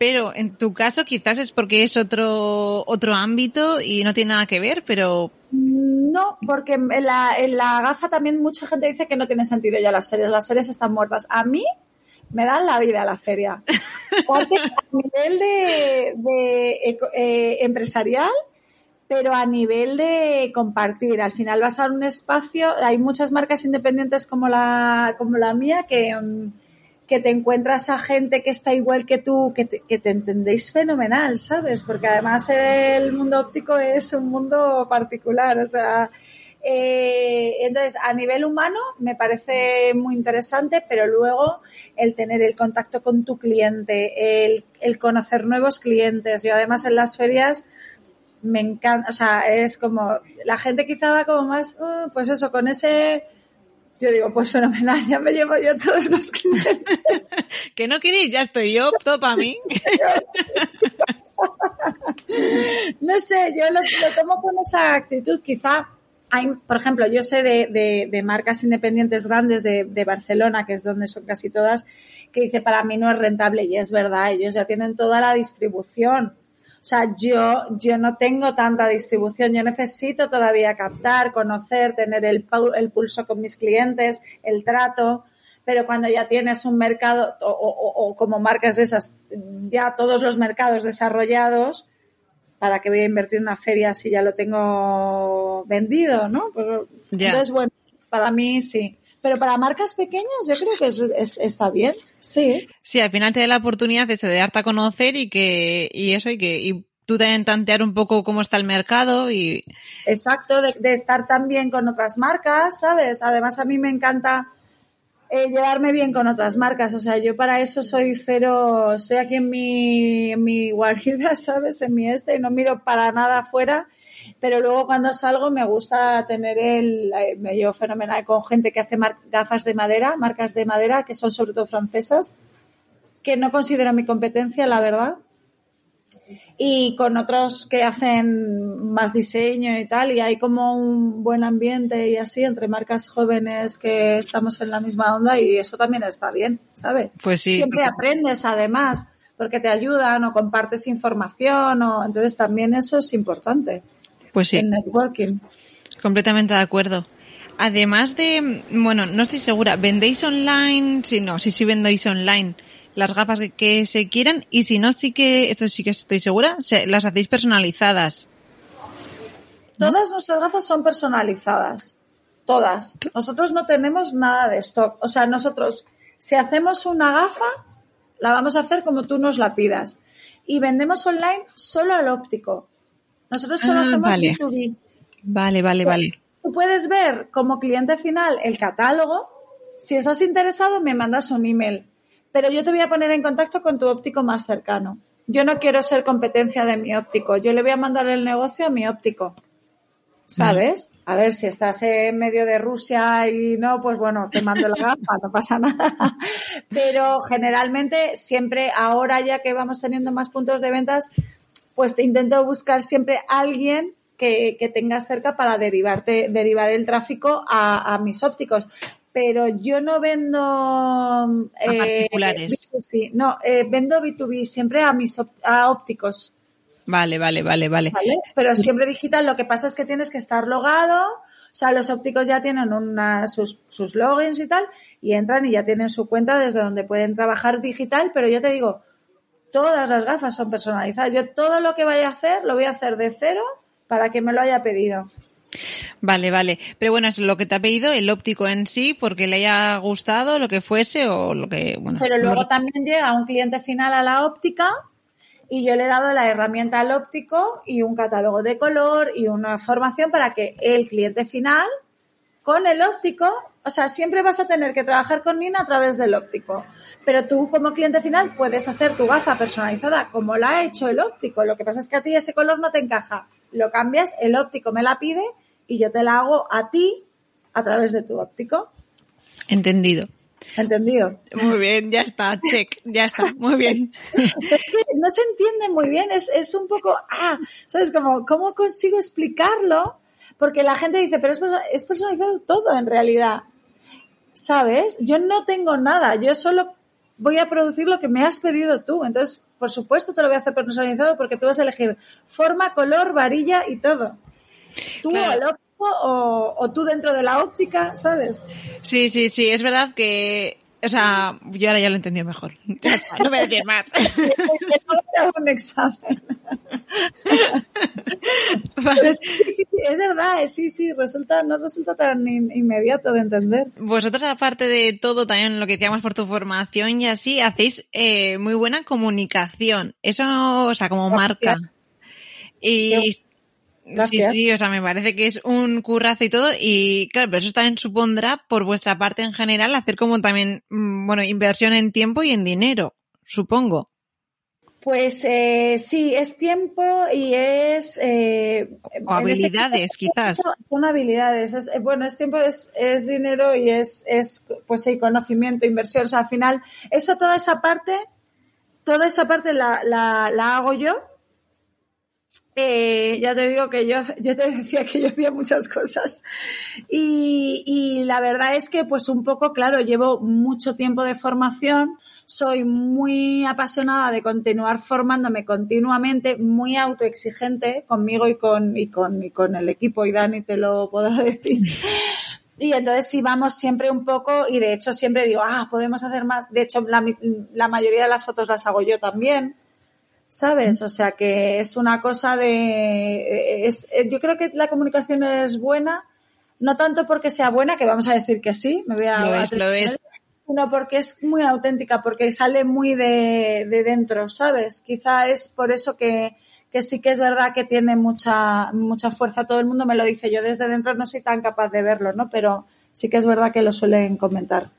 pero en tu caso quizás es porque es otro, otro ámbito y no tiene nada que ver, pero... No, porque en la, en la gafa también mucha gente dice que no tiene sentido ya las ferias, las ferias están muertas. A mí me dan la vida la feria. [laughs] Porque a nivel de, de eh, empresarial, pero a nivel de compartir. Al final vas a un espacio, hay muchas marcas independientes como la, como la mía que... Que te encuentras a gente que está igual que tú, que te, que te entendéis fenomenal, ¿sabes? Porque además el mundo óptico es un mundo particular, o sea, eh, entonces, a nivel humano me parece muy interesante, pero luego el tener el contacto con tu cliente, el, el conocer nuevos clientes. Yo además en las ferias me encanta, o sea, es como, la gente quizá va como más, uh, pues eso, con ese yo digo, pues fenomenal, ya me llevo yo todos los clientes. [laughs] que no queréis, ya estoy yo, todo para mí. [laughs] no sé, yo lo, tomo con esa actitud. Quizá hay, por ejemplo, yo sé de, de, marcas independientes grandes de, de, Barcelona, que es donde son casi todas, que dice, para mí no es rentable. Y es verdad, ellos ya tienen toda la distribución. O sea, yo, yo no tengo tanta distribución, yo necesito todavía captar, conocer, tener el, el pulso con mis clientes, el trato, pero cuando ya tienes un mercado o, o, como marcas de esas, ya todos los mercados desarrollados, ¿para qué voy a invertir en una feria si ya lo tengo vendido, no? Pues, entonces, bueno, para mí sí. Pero para marcas pequeñas yo creo que es, está bien, sí. Sí, al final te da la oportunidad de, de darte a conocer y que, y eso, y que, y tú también tantear un poco cómo está el mercado y... Exacto, de, estar también con otras marcas, ¿sabes? Además a mí me encanta eh, llevarme bien con otras marcas, o sea, yo para eso soy cero, estoy aquí en mi, en mi guarida, [laughs] ¿sabes? En mi este, y no miro para nada afuera pero luego cuando salgo me gusta tener el, eh, me llevo fenomenal con gente que hace gafas de madera, marcas de madera, que son sobre todo francesas, que no considero mi competencia, la verdad. Y con otros que hacen más diseño y tal, y hay como un buen ambiente y así entre marcas jóvenes que estamos en la misma onda y eso también está bien, ¿sabes? Pues sí. Siempre aprendes además porque te ayudan o compartes información o entonces también eso es importante. Pues sí. El networking. Completamente de acuerdo. Además de, bueno, no estoy segura, ¿vendéis online? Si no, si sí vendéis online las gafas que, se quieran y si no, sí que, esto sí que estoy segura, las hacéis personalizadas. Todas nuestras gafas son personalizadas. Todas. Nosotros no tenemos nada de stock. O sea, nosotros, si hacemos una gafa, la vamos a hacer como tú nos la pidas. Y vendemos online solo al óptico. Nosotros solo ah, hacemos vale. B2B. Vale, vale, vale. Tú puedes ver como cliente final el catálogo. Si estás interesado, me mandas un email. Pero yo te voy a poner en contacto con tu óptico más cercano. Yo no quiero ser competencia de mi óptico. Yo le voy a mandar el negocio a mi óptico. ¿Sabes? A ver, si estás en medio de Rusia y no, pues bueno, te mando la gafa, no pasa nada. [laughs] Pero generalmente, siempre, ahora ya que vamos teniendo más puntos de ventas, pues te intento buscar siempre alguien que, que tengas cerca para derivarte, derivar el tráfico a, mis ópticos. pero yo no vendo eh, particulares. B2C, no, eh, vendo B2B siempre a mis a ópticos. Vale, vale, vale, vale. Pero siempre digital, lo que pasa es que tienes que estar logado, o sea, los ópticos ya tienen una, sus, sus logins y tal, y entran y ya tienen su cuenta desde donde pueden trabajar digital, pero yo te digo, todas las gafas son personalizadas. Yo todo lo que vaya a hacer, lo voy a hacer de cero para que me lo haya pedido. Vale, vale. Pero bueno, es lo que te ha pedido el óptico en sí, porque le haya gustado lo que fuese o lo que, bueno. Pero luego también llega un cliente final a la óptica y yo le he dado la herramienta al óptico y un catálogo de color y una formación para que el cliente final con el óptico, o sea, siempre vas a tener que trabajar con Nina a través del óptico, pero tú como cliente final puedes hacer tu gafa personalizada como la ha hecho el óptico. Lo que pasa es que a ti ese color no te encaja. Lo cambias, el óptico me la pide y yo te la hago a ti a través de tu óptico. Entendido. Entendido. Muy bien, ya está, check, ya está, muy bien. [laughs] es que no se entiende muy bien, es, es un poco, ah, ¿sabes? Como, ¿cómo consigo explicarlo? Porque la gente dice, pero es, es personalizado todo en realidad. ¿Sabes? Yo no tengo nada, yo solo voy a producir lo que me has pedido tú. Entonces, por supuesto, te lo voy a hacer personalizado porque tú vas a elegir forma, color, varilla y todo. Tú o el óptico o, tú dentro de la óptica, ¿sabes? Sí, sí, sí, es verdad que o sea, yo ahora ya lo he entendido mejor. [laughs] No voy a decir más. [laughs] un examen. es, verdad, sí, sí, resulta, no resulta tan inmediato de entender. Vosotros, aparte de todo, también lo que decíamos por tu formación y así, hacéis eh, muy buena comunicación. Eso, o sea, como marca. Y Sí, sí, o sea, me parece que es un currazo y todo. Y claro, pero eso también supondrá, por vuestra parte en general, hacer como también, mm, bueno, inversión en tiempo y en dinero, supongo. Pues eh, sí, es tiempo y es... Eh, o habilidades, quizás. Son habilidades. Es, eh, bueno, es tiempo, es, es dinero y es, es pues sí, conocimiento, inversión. O sea, al final, eso, toda esa parte, toda esa parte la, la, la hago yo eh, ya te digo que yo, yo te decía que yo hacía muchas cosas. Y, y, la verdad es que, pues un poco, claro, llevo mucho tiempo de formación, soy muy apasionada de continuar formándome continuamente, muy autoexigente conmigo y con, y con, y con el equipo, y Dani te lo podrá decir. Y entonces sí vamos siempre un poco, y de hecho siempre digo, ah, podemos hacer más. De hecho, la, la mayoría de las fotos las hago yo también. ¿Sabes? O sea que es una cosa de... Es, yo creo que la comunicación es buena, no tanto porque sea buena, que vamos a decir que sí, me voy a... Lo es, lo es. Sino porque es muy auténtica, porque sale muy de, de dentro, ¿sabes? Quizá es por eso que, que sí que es verdad que tiene mucha, mucha fuerza. Todo el mundo me lo dice. Yo desde dentro no soy tan capaz de verlo, ¿no? Pero sí que es verdad que lo suelen comentar.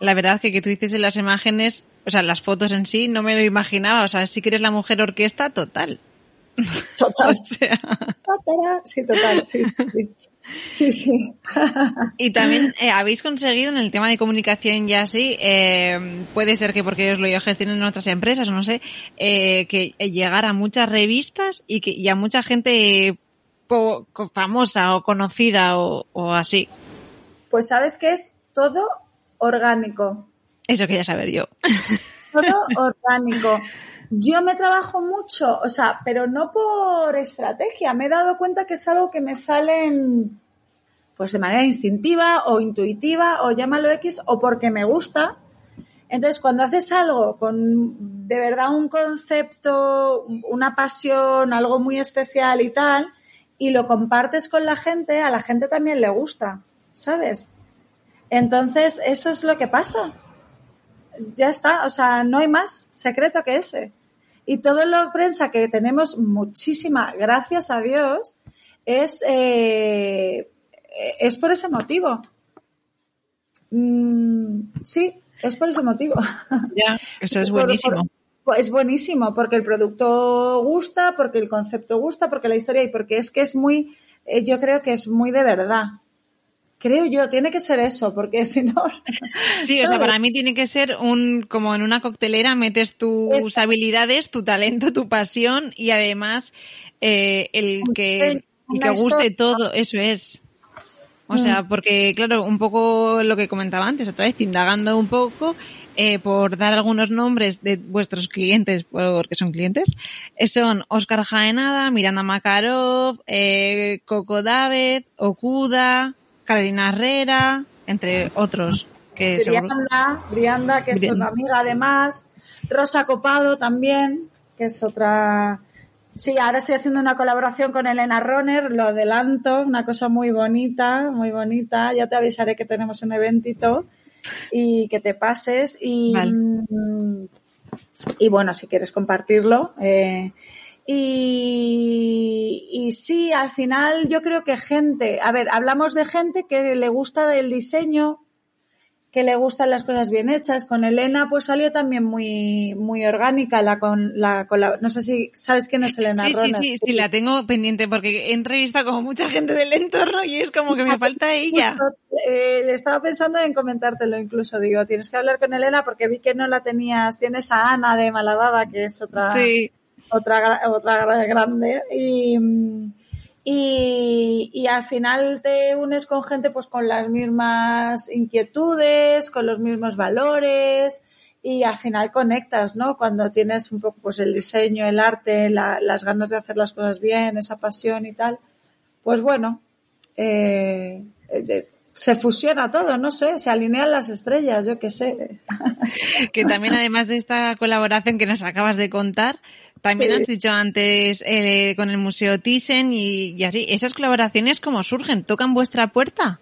La verdad es que que tú dices en las imágenes, o sea, las fotos en sí, no me lo imaginaba. O sea, si que eres la mujer orquesta, total. Total. [laughs] Sí, total, sí. Sí, sí. y también eh, habéis conseguido en el tema de comunicación ya así, eh, puede ser que porque os lo gestionen en otras empresas, no sé, eh, que llegar a muchas revistas y que y a mucha gente famosa o conocida o, o así. Pues sabes que es todo orgánico. Eso quería saber yo. [laughs] Todo orgánico. Yo me trabajo mucho, o sea, pero no por estrategia. Me he dado cuenta que es algo que me sale pues de manera instintiva o intuitiva o llámalo X o porque me gusta. Entonces, cuando haces algo con de verdad un concepto, una pasión, algo muy especial y tal, y lo compartes con la gente, a la gente también le gusta. ¿Sabes? Entonces, eso es lo que pasa. Ya está, o sea, no hay más secreto que ese. Y todo lo prensa que tenemos muchísima, gracias a Dios, es, eh, es por ese motivo. Mm, sí, es por ese motivo. [laughs] Ya, eso es buenísimo. es buenísimo porque el producto gusta, porque el concepto gusta, porque la historia y porque es que es muy, eh, yo creo que es muy de verdad. Creo yo, tiene que ser eso, porque [laughs] si no. Sí, o sea, para mí tiene que ser un, como en una coctelera metes tus habilidades, tu talento, tu pasión y además eh, el que, que guste todo, eso es. O sea, porque, claro, un poco lo que comentaba antes, otra vez, indagando un poco, eh, por dar algunos nombres de vuestros clientes, porque son clientes, eh, son Oscar Jaenada, Miranda Makarov, eh, Coco David, Okuda, Carolina Herrera, entre otros. Que Brianda, Brianda, que es una amiga además, Rosa Copado también, que es otra... Sí, ahora estoy haciendo una colaboración con Elena Roner, lo adelanto, una cosa muy bonita, muy bonita. Ya te avisaré que tenemos un eventito y que te pases y, mm, y bueno, si quieres compartirlo. Eh, y, y, sí, al final yo creo que gente, a ver, hablamos de gente que le gusta el diseño, que le gustan las cosas bien hechas. Con Elena, pues salió también muy, muy orgánica la con la, no sé si sabes quién es Elena sí, Sí, sí, sí, la tengo pendiente porque he entrevistado como mucha gente del entorno y es como que me [laughs] falta ella. Eh, le estaba pensando en comentártelo incluso, digo, tienes que hablar con Elena porque vi que no la tenías, tienes a Ana de Malababa, que es otra, otra, otra grande y, y, al final te unes con gente pues con las mismas inquietudes, con los mismos valores y al final conectas, ¿no? Cuando tienes un poco pues el diseño, el arte, las ganas de hacer las cosas bien, esa pasión y tal, pues bueno, eh, eh, se fusiona todo, no sé, se alinean las estrellas, yo qué sé. [laughs] Que también además de esta colaboración que nos acabas de contar, también has dicho antes eh, con el Museo Thyssen y, así, ¿esas colaboraciones cómo surgen? ¿Tocan vuestra puerta?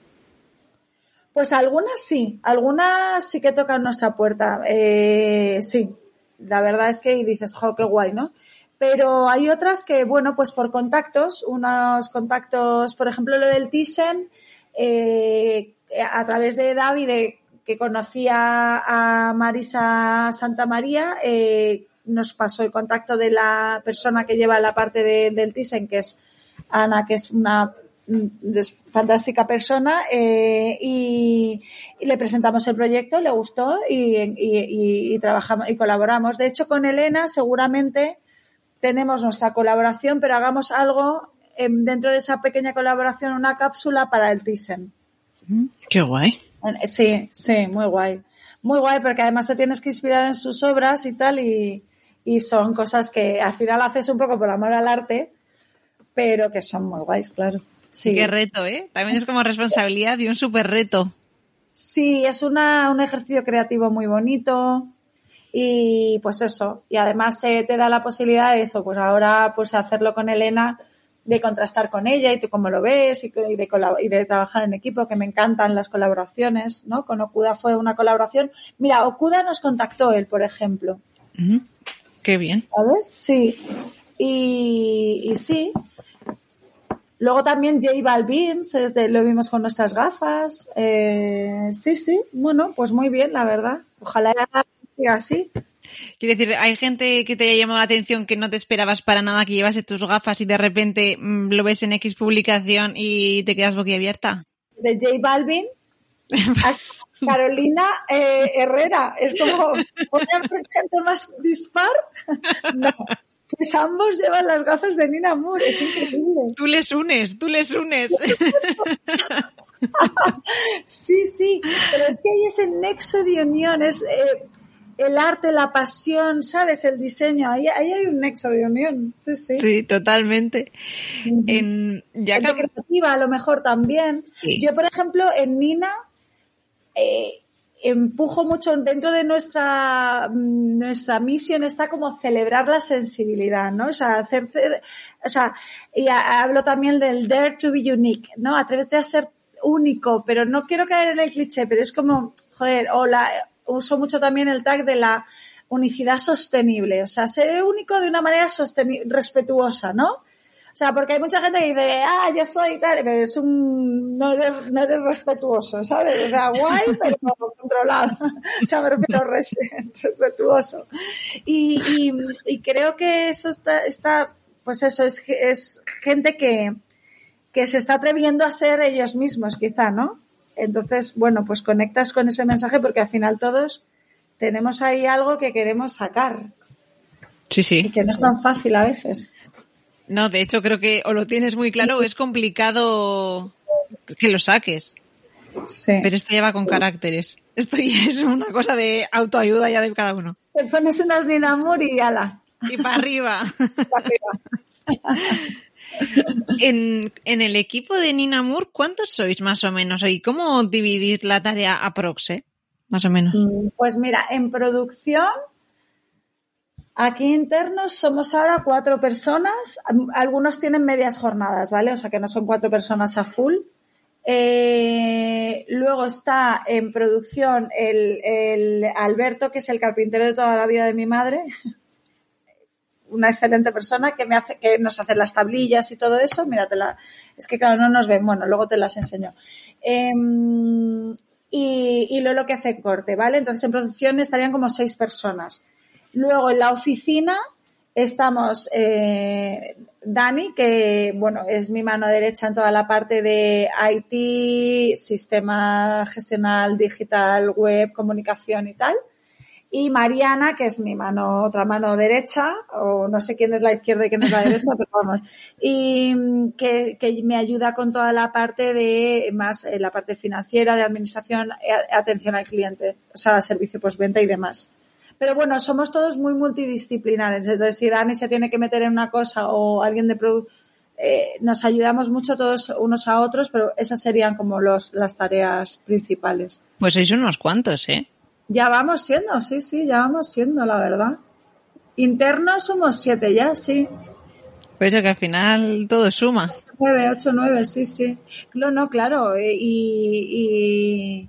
Pues algunas sí, algunas sí que tocan nuestra puerta, eh, sí. La verdad es que dices, jo, qué guay, ¿no? Pero hay otras que, bueno, pues por contactos, unos contactos, por ejemplo, lo del Thyssen, eh, a través de David, que conocía a Marisa Santa María, eh, nos pasó el contacto de la persona que lleva la parte del Thyssen, que es Ana, que es una mm, fantástica persona eh, y, le presentamos el proyecto, le gustó y, trabajamos y colaboramos. De hecho, con Elena seguramente tenemos nuestra colaboración, pero hagamos algo dentro de esa pequeña colaboración, una cápsula para el Thyssen. Qué guay. Sí, sí, muy guay. Muy guay porque además te tienes que inspirar en sus obras y tal y, y son cosas que al final haces un poco por amor al arte, pero que son muy guays, claro. Sí, qué reto, ¿eh? También es como responsabilidad y un súper reto. Sí, es una, un ejercicio creativo muy bonito y pues eso. Y además te da la posibilidad de eso, pues ahora pues hacerlo con Elena, de contrastar con ella y tú cómo lo ves y de, y de trabajar en equipo, que me encantan las colaboraciones, ¿no? Con Okuda fue una colaboración. Mira, Okuda nos contactó él, por ejemplo. Qué bien. ¿Sabes? Sí. Y, sí. Luego también J Balvin, lo vimos con nuestras gafas. Eh, sí, sí. Bueno, pues muy bien, la verdad. Ojalá siga así. Quiero decir, hay gente que te haya llamado la atención que no te esperabas para nada que llevase tus gafas y de repente mm, lo ves en X publicación y te quedas boquiabierta. De J Balvin [laughs] Carolina eh, Herrera. Es como, gente más dispar? No. Pues ambos llevan las gafas de Nina Moore, es increíble. Tú les unes, tú les unes. [laughs] sí, sí, pero es que hay ese nexo de unión, es eh, el arte, la pasión, ¿sabes? El diseño, ahí, hay un nexo de unión, sí, sí. Sí, totalmente. en, ya creativa a lo mejor también. Yo, por ejemplo, en Nina eh, empujo mucho dentro de nuestra nuestra misión está como celebrar la sensibilidad, ¿no? O sea, hacer, o sea, y hablo también del dare to be unique, ¿no? Atrévete a ser único, pero no quiero caer en el cliché, pero es como, joder, o la, uso mucho también el tag de la unicidad sostenible, o sea, ser único de una manera respetuosa, ¿no? O sea, porque hay mucha gente que dice, ah, yo soy tal, pero es un, no eres, no eres respetuoso, ¿sabes? O sea, guay, [laughs] pero controlado. O sea, me refiero [laughs] respetuoso. Y, y, y, creo que eso está, está pues eso, es, es gente que, que se está atreviendo a ser ellos mismos, quizá, ¿no? Entonces, bueno, pues conectas con ese mensaje porque al final todos tenemos ahí algo que queremos sacar. Sí, sí. Y que no es tan fácil a veces. No, de hecho creo que o lo tienes muy claro o es complicado que lo saques. Sí. Pero esto ya va con caracteres. Esto ya es una cosa de autoayuda ya de cada uno. Te pones unas Ninamur y ala. Y para arriba. para arriba. [laughs] en, el equipo de Ninamur, ¿cuántos sois más o menos? ¿Y cómo dividir la tarea a proxe? Más o menos. Pues mira, en producción, aquí internos somos ahora cuatro personas. Algunos tienen medias jornadas, ¿vale? O sea que no son cuatro personas a full. Eh, luego está en producción el, Alberto, que es el carpintero de toda la vida de mi madre. [laughs] Una excelente persona que me hace, que nos hace las tablillas y todo eso. Míratela. Es que claro, no nos ven. Bueno, luego te las enseño. Eh, y, y Lolo que hace corte, ¿vale? Entonces en producción estarían como seis personas. Luego en la oficina estamos eh, Dani, que bueno, es mi mano derecha en toda la parte de IT, sistema gestional digital, web, comunicación y tal. Y Mariana, que es mi mano, otra mano derecha, o no sé quién es la izquierda y quién es la derecha, [laughs] pero vamos. Y que, que, me ayuda con toda la parte de, más eh, la parte financiera, de administración, atención al cliente, o sea, servicio postventa y demás. Pero bueno, somos todos muy multidisciplinares. Entonces, si Dani se tiene que meter en una cosa o alguien de producto, eh, nos ayudamos mucho todos unos a otros, pero esas serían como los, las tareas principales. Pues sois unos cuantos, ¿eh? Ya vamos siendo, sí, sí, ya vamos siendo, la verdad. Internos somos siete ya, sí. Pues eso que al final todo suma. 8, 9, 8, 9, sí, sí. No, no, claro, y, y,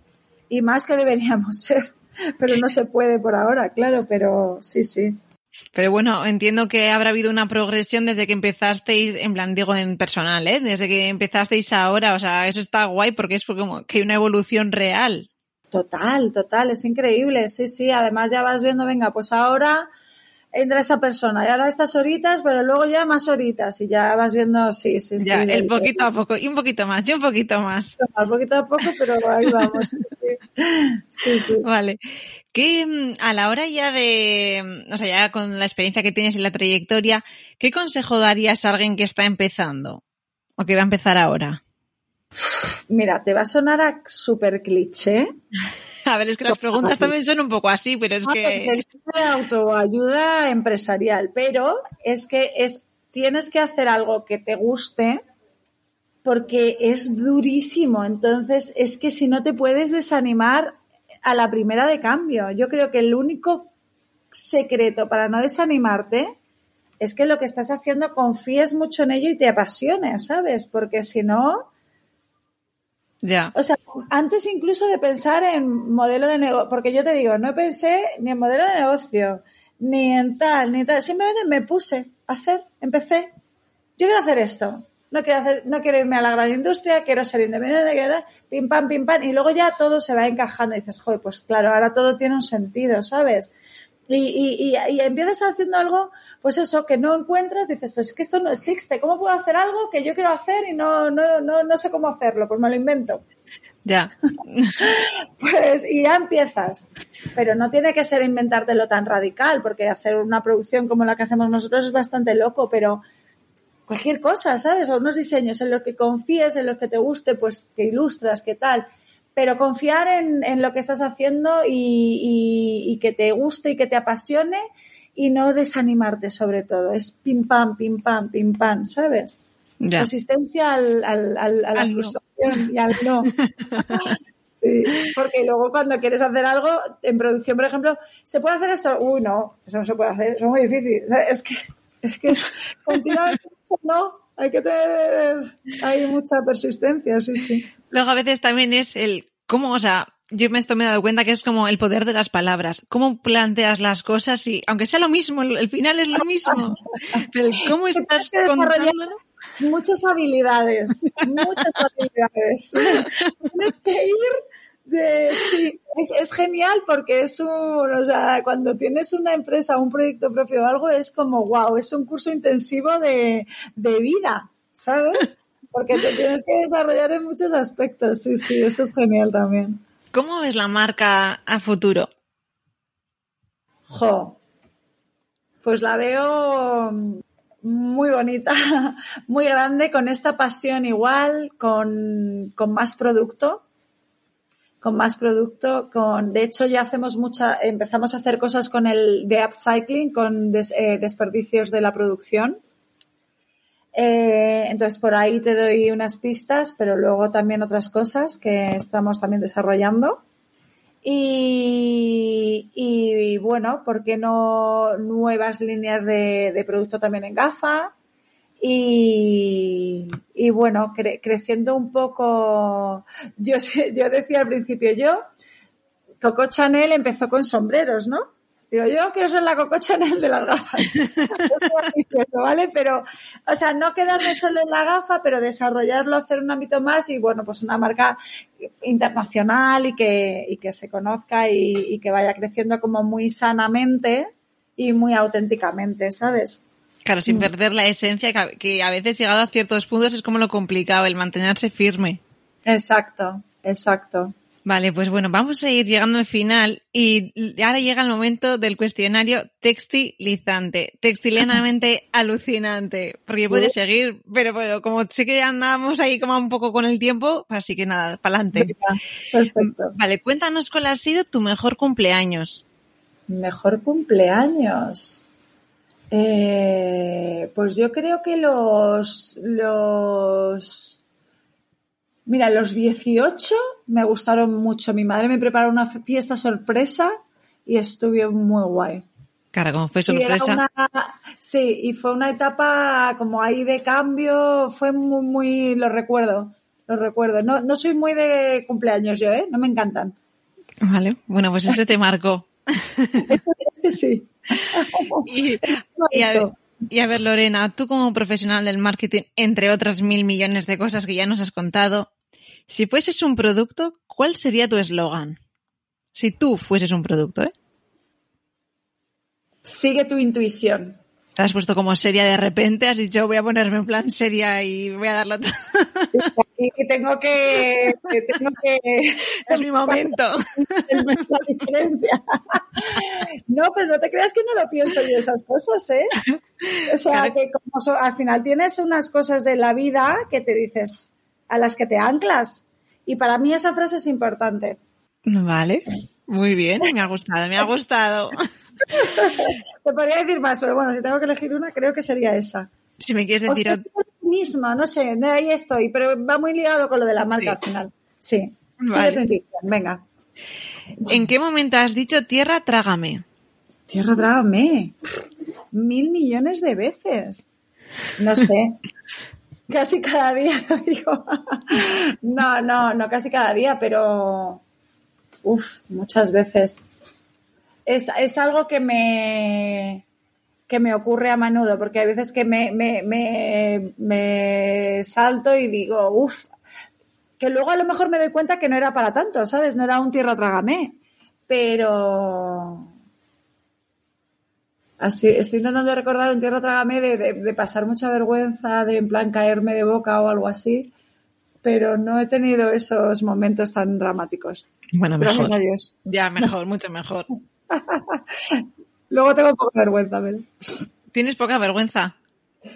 y más que deberíamos [laughs] ser pero no se puede por ahora, claro, pero sí, sí. Pero bueno, entiendo que habrá habido una progresión desde que empezasteis, en plan, digo en personal, ¿eh? Desde que empezasteis ahora, o sea, eso está guay porque es como que hay una evolución real. Total, total, es increíble, sí, sí. Además ya vas viendo, venga, pues ahora entra esta persona y ahora estas horitas, pero luego ya más horitas y ya vas viendo, sí, sí, ya, sí. el poquito a poco y un poquito más y un poquito más. [laughs] Un poquito a poco, pero ahí vamos. sí, sí, sí. Vale. Que a la hora ya de, o sea, ya con la experiencia que tienes y la trayectoria, ¿qué consejo darías a alguien que está empezando o que va a empezar ahora? Mira, te va a sonar a súper cliché. [laughs] A ver, es que las preguntas también son un poco así, pero es que... de autoayuda empresarial, pero es que es, tienes que hacer algo que te guste porque es durísimo. Entonces, es que si no te puedes desanimar a la primera de cambio. Yo creo que el único secreto para no desanimarte es que lo que estás haciendo confíes mucho en ello y te apasiones, ¿sabes? Porque si no, ya. O sea, antes incluso de pensar en modelo de negocio, porque yo te digo, no pensé ni en modelo de negocio, ni en tal, ni tal, simplemente me puse a hacer, empecé. Yo quiero hacer esto. No quiero hacer, no quiero irme a la gran industria, quiero ser independiente, pim pam, pim pam, y luego ya todo se va encajando y dices, joder, pues claro, ahora todo tiene un sentido, ¿sabes? Y, y, y, y, empiezas haciendo algo, pues eso, que no encuentras, dices, pues es que esto no existe, ¿cómo puedo hacer algo que yo quiero hacer y no, no, no, no sé cómo hacerlo? Pues me lo invento. Ya. [laughs] pues, y ya empiezas. Pero no tiene que ser inventártelo tan radical, porque hacer una producción como la que hacemos nosotros es bastante loco, pero cualquier cosa, ¿sabes? O unos diseños en los que confíes, en los que te guste, pues que ilustras, que tal pero confiar en, en, lo que estás haciendo y, y, y, que te guste y que te apasione y no desanimarte sobre todo. Es pim pam, pim pam, pim pam, ¿sabes? Ya. Resistencia al, al, al, a la Al no. frustración y al no. [laughs] Sí, porque luego cuando quieres hacer algo, en producción, por ejemplo, ¿se puede hacer esto? Uy, no, eso no se puede hacer, eso es muy difícil. Es que, es que continuamente no, hay que tener, hay mucha persistencia, sí, sí. Luego a veces también es el cómo, o sea, yo me esto me he dado cuenta que es como el poder de las palabras. Cómo planteas las cosas y, aunque sea lo mismo, el, final es lo mismo. [laughs] Pero cómo estás contándolo. Muchas habilidades, muchas habilidades. [laughs] Tienes que ir de, sí, es, es genial porque es un, o sea, cuando tienes una empresa, un proyecto propio o algo, es como, wow, es un curso intensivo de, de vida, ¿sabes? Porque te tienes que desarrollar en muchos aspectos, sí, sí, eso es genial también. ¿Cómo ves la marca a futuro? Jo. Pues la veo. muy bonita, [laughs] muy grande, con esta pasión igual, con, con más producto, con más producto, con, de hecho ya hacemos mucha, empezamos a hacer cosas con el de upcycling, con eh, desperdicios de la producción. Eh, entonces por ahí te doy unas pistas, pero luego también otras cosas que estamos también desarrollando. Y, y, bueno, ¿por qué no nuevas líneas de, producto también en GAFA? Y, y bueno, creciendo un poco, yo, yo decía al principio, yo, Coco Chanel empezó con sombreros, ¿no? Digo, yo quiero ser la Coco Chanel de las gafas. [laughs] [laughs] ¿vale? Pero, o sea, no quedarme solo en la gafa, pero desarrollarlo, hacer un ámbito más y, bueno, pues una marca internacional y que, y que se conozca y, y que vaya creciendo como muy sanamente y muy auténticamente, ¿sabes? Claro, sin mm. perder la esencia, que a veces llegado a ciertos puntos es como lo complicado, el mantenerse firme. Exacto, exacto. Vale, pues bueno, vamos a ir llegando al final y ahora llega el momento del cuestionario textilizante, textilianamente [laughs] alucinante, porque puede seguir, pero bueno, como sé que andamos ahí como un poco con el tiempo, así que nada, para adelante. Perfecto. Vale, cuéntanos cuál ha sido tu mejor cumpleaños. Mejor cumpleaños. Eh, pues yo creo que los, los, mira, los 18 me gustaron mucho. Mi madre me preparó una fiesta sorpresa y estuvo muy guay. Cara, como fue sorpresa. sí, y fue una etapa como ahí de cambio, fue muy, muy, lo recuerdo, lo recuerdo. No, no soy muy de cumpleaños yo, ¿eh? No me encantan. Vale, bueno, pues ese te marcó. sí, [laughs] sí. y, a ver, Lorena, tú como profesional del marketing, entre otras mil millones de cosas que ya nos has contado, si fueses un producto, ¿cuál sería tu eslogan? Si tú fueses un producto, ¿eh? Sigue tu intuición te has puesto como seria de repente, has dicho voy a ponerme en plan seria y voy a darlo todo. Y que tengo que, tengo [laughs] que es mi momento. la diferencia. No, pero no te creas que no lo pienso yo esas cosas, ¿eh? O sea, que como al final tienes unas cosas de la vida que te dices, a las que te anclas. Y para mí esa frase es importante. Vale, muy bien, me ha gustado, me ha gustado. [laughs] Te podría decir más, pero bueno, si tengo que elegir una, creo que sería esa. Si me quieres decir otra. misma, no sé, ahí estoy, pero va muy ligado con lo de la marca al final. Sí. Vale. venga. ¿En qué momento has dicho tierra trágame? Tierra trágame. Mil millones de veces. No sé. [laughs] casi cada día [laughs] digo. no, no, no casi cada día, pero. Uf, muchas veces es, es algo que me, que me ocurre a menudo, porque hay veces que me, me, me, me salto y digo, uff, que luego a lo mejor me doy cuenta que no era para tanto, ¿sabes? No era un tierra trágame, pero así estoy intentando recordar un tierra trágame de, de, pasar mucha vergüenza, de en plan caerme de boca o algo así, pero no he tenido esos momentos tan dramáticos. Bueno, mejor. Ya, mejor, mucho mejor. [laughs] Luego tengo poca vergüenza, ¿Tienes poca vergüenza?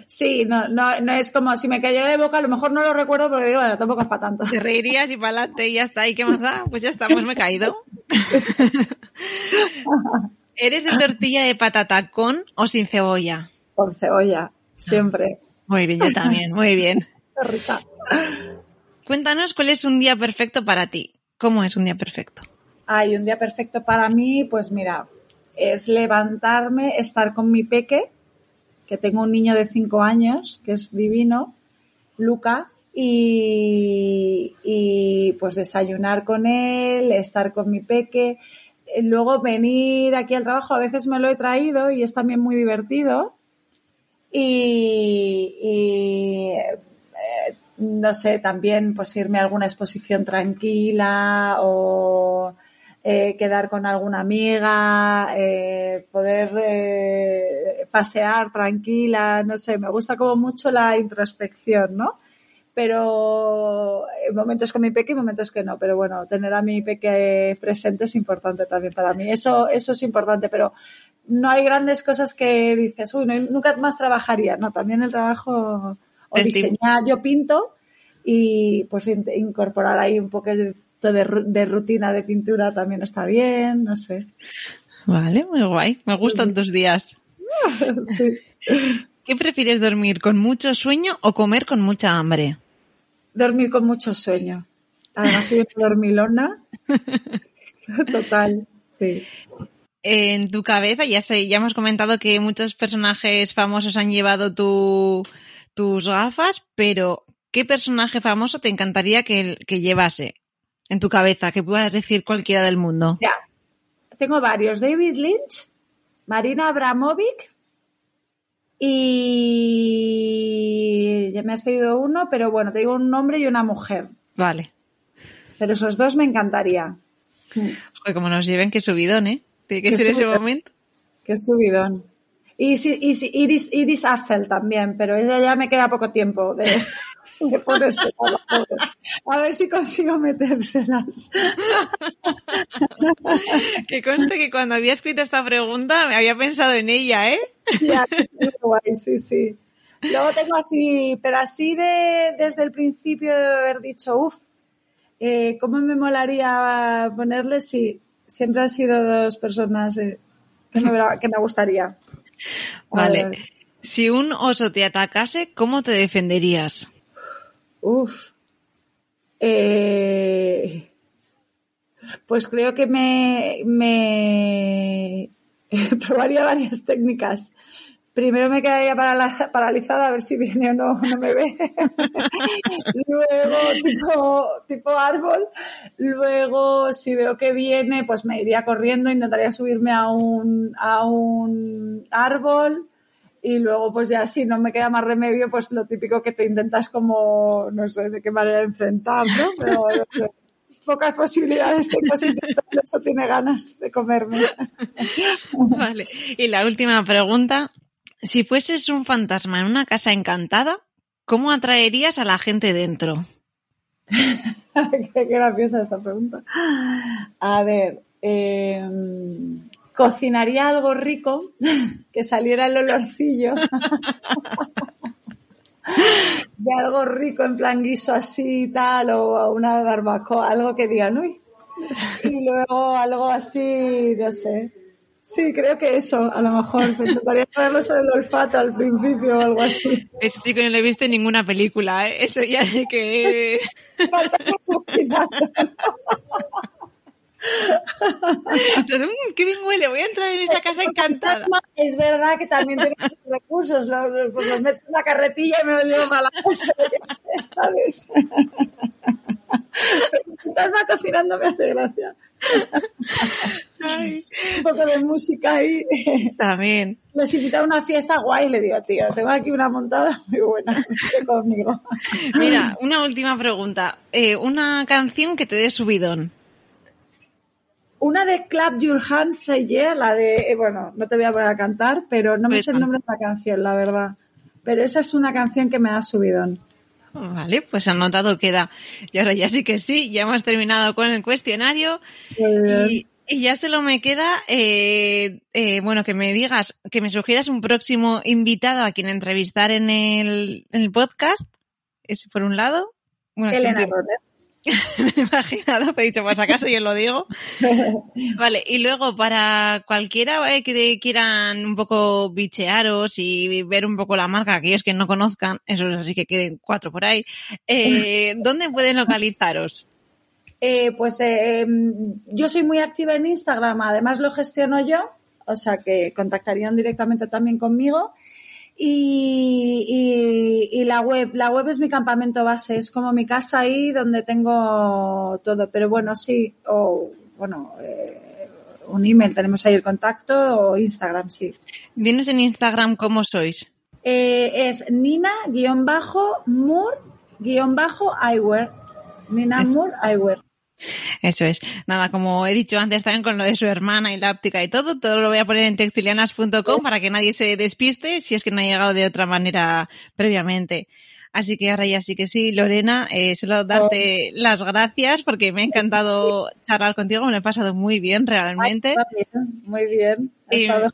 Sí, no, no, no es como si me cayera de boca, a lo mejor no lo recuerdo porque digo, bueno, tampoco es para tanto. Te reirías y para adelante y ya está. ¿Y qué más da? Pues ya está, pues me he caído. [laughs] ¿Eres de tortilla de patata con o sin cebolla? Con cebolla, siempre. Muy bien, yo también, muy bien. [laughs] Cuéntanos cuál es un día perfecto para ti. ¿Cómo es un día perfecto? Hay un día perfecto para mí, pues mira, es levantarme, estar con mi peque, que tengo un niño de cinco años, que es divino, Luca, y, y, pues desayunar con él, estar con mi peque, luego venir aquí al trabajo, a veces me lo he traído y es también muy divertido. Y, y eh, no sé, también pues irme a alguna exposición tranquila o eh, quedar con alguna amiga, eh, poder eh, pasear tranquila, no sé, me gusta como mucho la introspección, ¿no? Pero momentos con mi peque y momentos que no, pero bueno, tener a mi peque presente es importante también para mí. Eso, eso es importante, pero no hay grandes cosas que dices, uy, nunca más trabajaría. No, también el trabajo o diseñar, yo pinto y pues incorporar ahí un poco de, de, rutina de pintura también está bien, no sé. Vale, muy guay. Me gustan tus días. [laughs] sí. ¿Qué prefieres dormir con mucho sueño o comer con mucha hambre? Dormir con mucho sueño. Además soy una dormilona. [laughs] Total, sí. En tu cabeza, ya sé, ya hemos comentado que muchos personajes famosos han llevado tus gafas, pero ¿qué personaje famoso te encantaría que, que llevase en tu cabeza? Que puedas decir cualquiera del mundo. Ya. Tengo varios. David Lynch, Marina Abramovic y ya me has pedido uno, pero bueno, te digo un hombre y una mujer. Vale. Pero esos dos me encantaría. Joder, como nos lleven, qué subidón, ¿eh? Tiene que ser ese momento. Qué subidón. Y, Iris, Iris Affel también, pero ella ya me queda poco tiempo de, [laughs] de ponerse a ver si consigo metérselas. que conste que cuando había escrito esta pregunta me había pensado en ella, ¿eh? Ya, guay, sí, sí. Luego tengo así, pero así de desde el principio de haber dicho, uff, eh, ¿cómo me molaría ponerle? Sí, siempre han sido dos personas eh, que, me, que, me, gustaría. Vale. Si un oso te atacase, ¿cómo te defenderías? Uf. Eh, pues creo que me, me [laughs] probaría varias técnicas. Primero me quedaría paralizada a ver si viene o no, no me ve. [laughs] Luego, tipo, tipo árbol. Luego, si veo que viene, pues me iría corriendo, intentaría subirme a un, a un árbol y luego pues ya si no me queda más remedio, pues lo típico que te intentas como, no sé de qué manera enfrentar, ¿no? Pero [laughs] pocas posibilidades tengo si eso tiene ganas de comerme. [laughs] Vale. Y la última pregunta, si fueses un fantasma en una casa encantada, ¿cómo atraerías a la gente dentro? [laughs] qué graciosa esta pregunta. A ver, eh, cocinaría algo rico, [laughs] que saliera el olorcillo [laughs] de algo rico en plan guiso así y tal, o una barbacoa, algo que digan, uy. Y luego algo así, no sé. Sí, creo que eso, a lo mejor. Intentaría traerlo sobre el olfato al principio o algo así. Eso sí que no le he visto en ninguna película, ¿eh? Eso ya de que... [laughs] Falta Entonces, mm, qué bien huele, voy a entrar en esa casa encantada. Es verdad que también tiene recursos, los, pues los meto en la carretilla y me lo llevo para la casa. ¿Sabes? va cocinando me hace gracia. Un poco de música ahí. También. Les invita a una fiesta guay le digo, tío, tengo aquí una montada muy buena conmigo. Mira, una última pregunta. Eh, una canción que te dé subidón. Una de Clap Your Hands Say Yeah, la de, eh, bueno, no te voy a poner a cantar, pero no me sé el nombre de la canción, la verdad. Pero esa es una canción que me ha subido. Vale, pues anotado queda. Y ahora ya sí que sí, ya hemos terminado con el cuestionario. Y, ya se lo me queda, eh, eh, bueno, que me digas, que me sugieras un próximo invitado a quien entrevistar en el, en el podcast. Ese por un lado. Bueno, Elena [laughs] me he imaginado, pero he dicho, pues acaso yo lo digo. [laughs] Vale, y luego para cualquiera eh, que quieran un poco bichearos y ver un poco la marca, aquellos que no conozcan, eso así que queden cuatro por ahí, eh, [laughs] ¿dónde pueden localizaros? Eh, pues em, yo soy muy activa en Instagram, además lo gestiono yo, o sea que contactarían directamente también conmigo. Y, y, la web, la web es mi campamento base, es como mi casa ahí donde tengo todo. Pero bueno, sí, o bueno, eh, un email, tenemos ahí el contacto o Instagram, sí. Dinos en Instagram cómo sois. Eh, es Nina-Moore-Eyewear. Nina Moore Eyewear. Eso es. Nada, como he dicho antes también con lo de su hermana y la óptica y todo, todo lo voy a poner en textilianas.com para que nadie se despiste si es que no ha llegado de otra manera previamente. Así que ahora ya sí que sí, Lorena, eh, solo darte las gracias porque me ha encantado charlar contigo, me lo he pasado muy bien realmente. muy bien, ha estado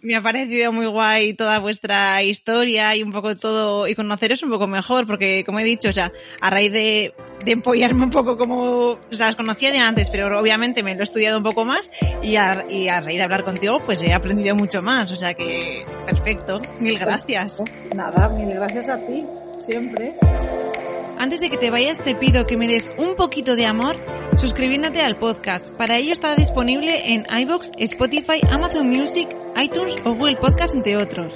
Me ha parecido muy guay toda vuestra historia y un poco todo, y conoceros un poco mejor, porque como he dicho, o sea, a raíz de, de empollarme un poco como, o sea, las conocía de antes, pero obviamente me lo he estudiado un poco más y a, y a raíz de hablar contigo, pues he aprendido mucho más, o sea que perfecto, mil gracias. Nada, mil gracias a ti, siempre. Antes de que te vayas te pido que me des un poquito de amor suscribiéndote al podcast. Para ello está disponible en iVoox, Spotify, Amazon Music, iTunes o Google Podcast entre otros.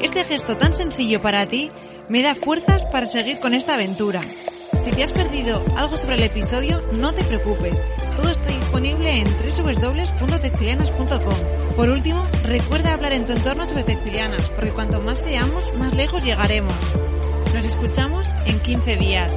Este gesto tan sencillo para ti me da fuerzas para seguir con esta aventura. Si te has perdido algo sobre el episodio, no te preocupes. Todo está disponible en www.textilianas.com. Por último, recuerda hablar en tu entorno sobre textilianas, porque cuanto más seamos, más lejos llegaremos. Nos escuchamos en 15 días.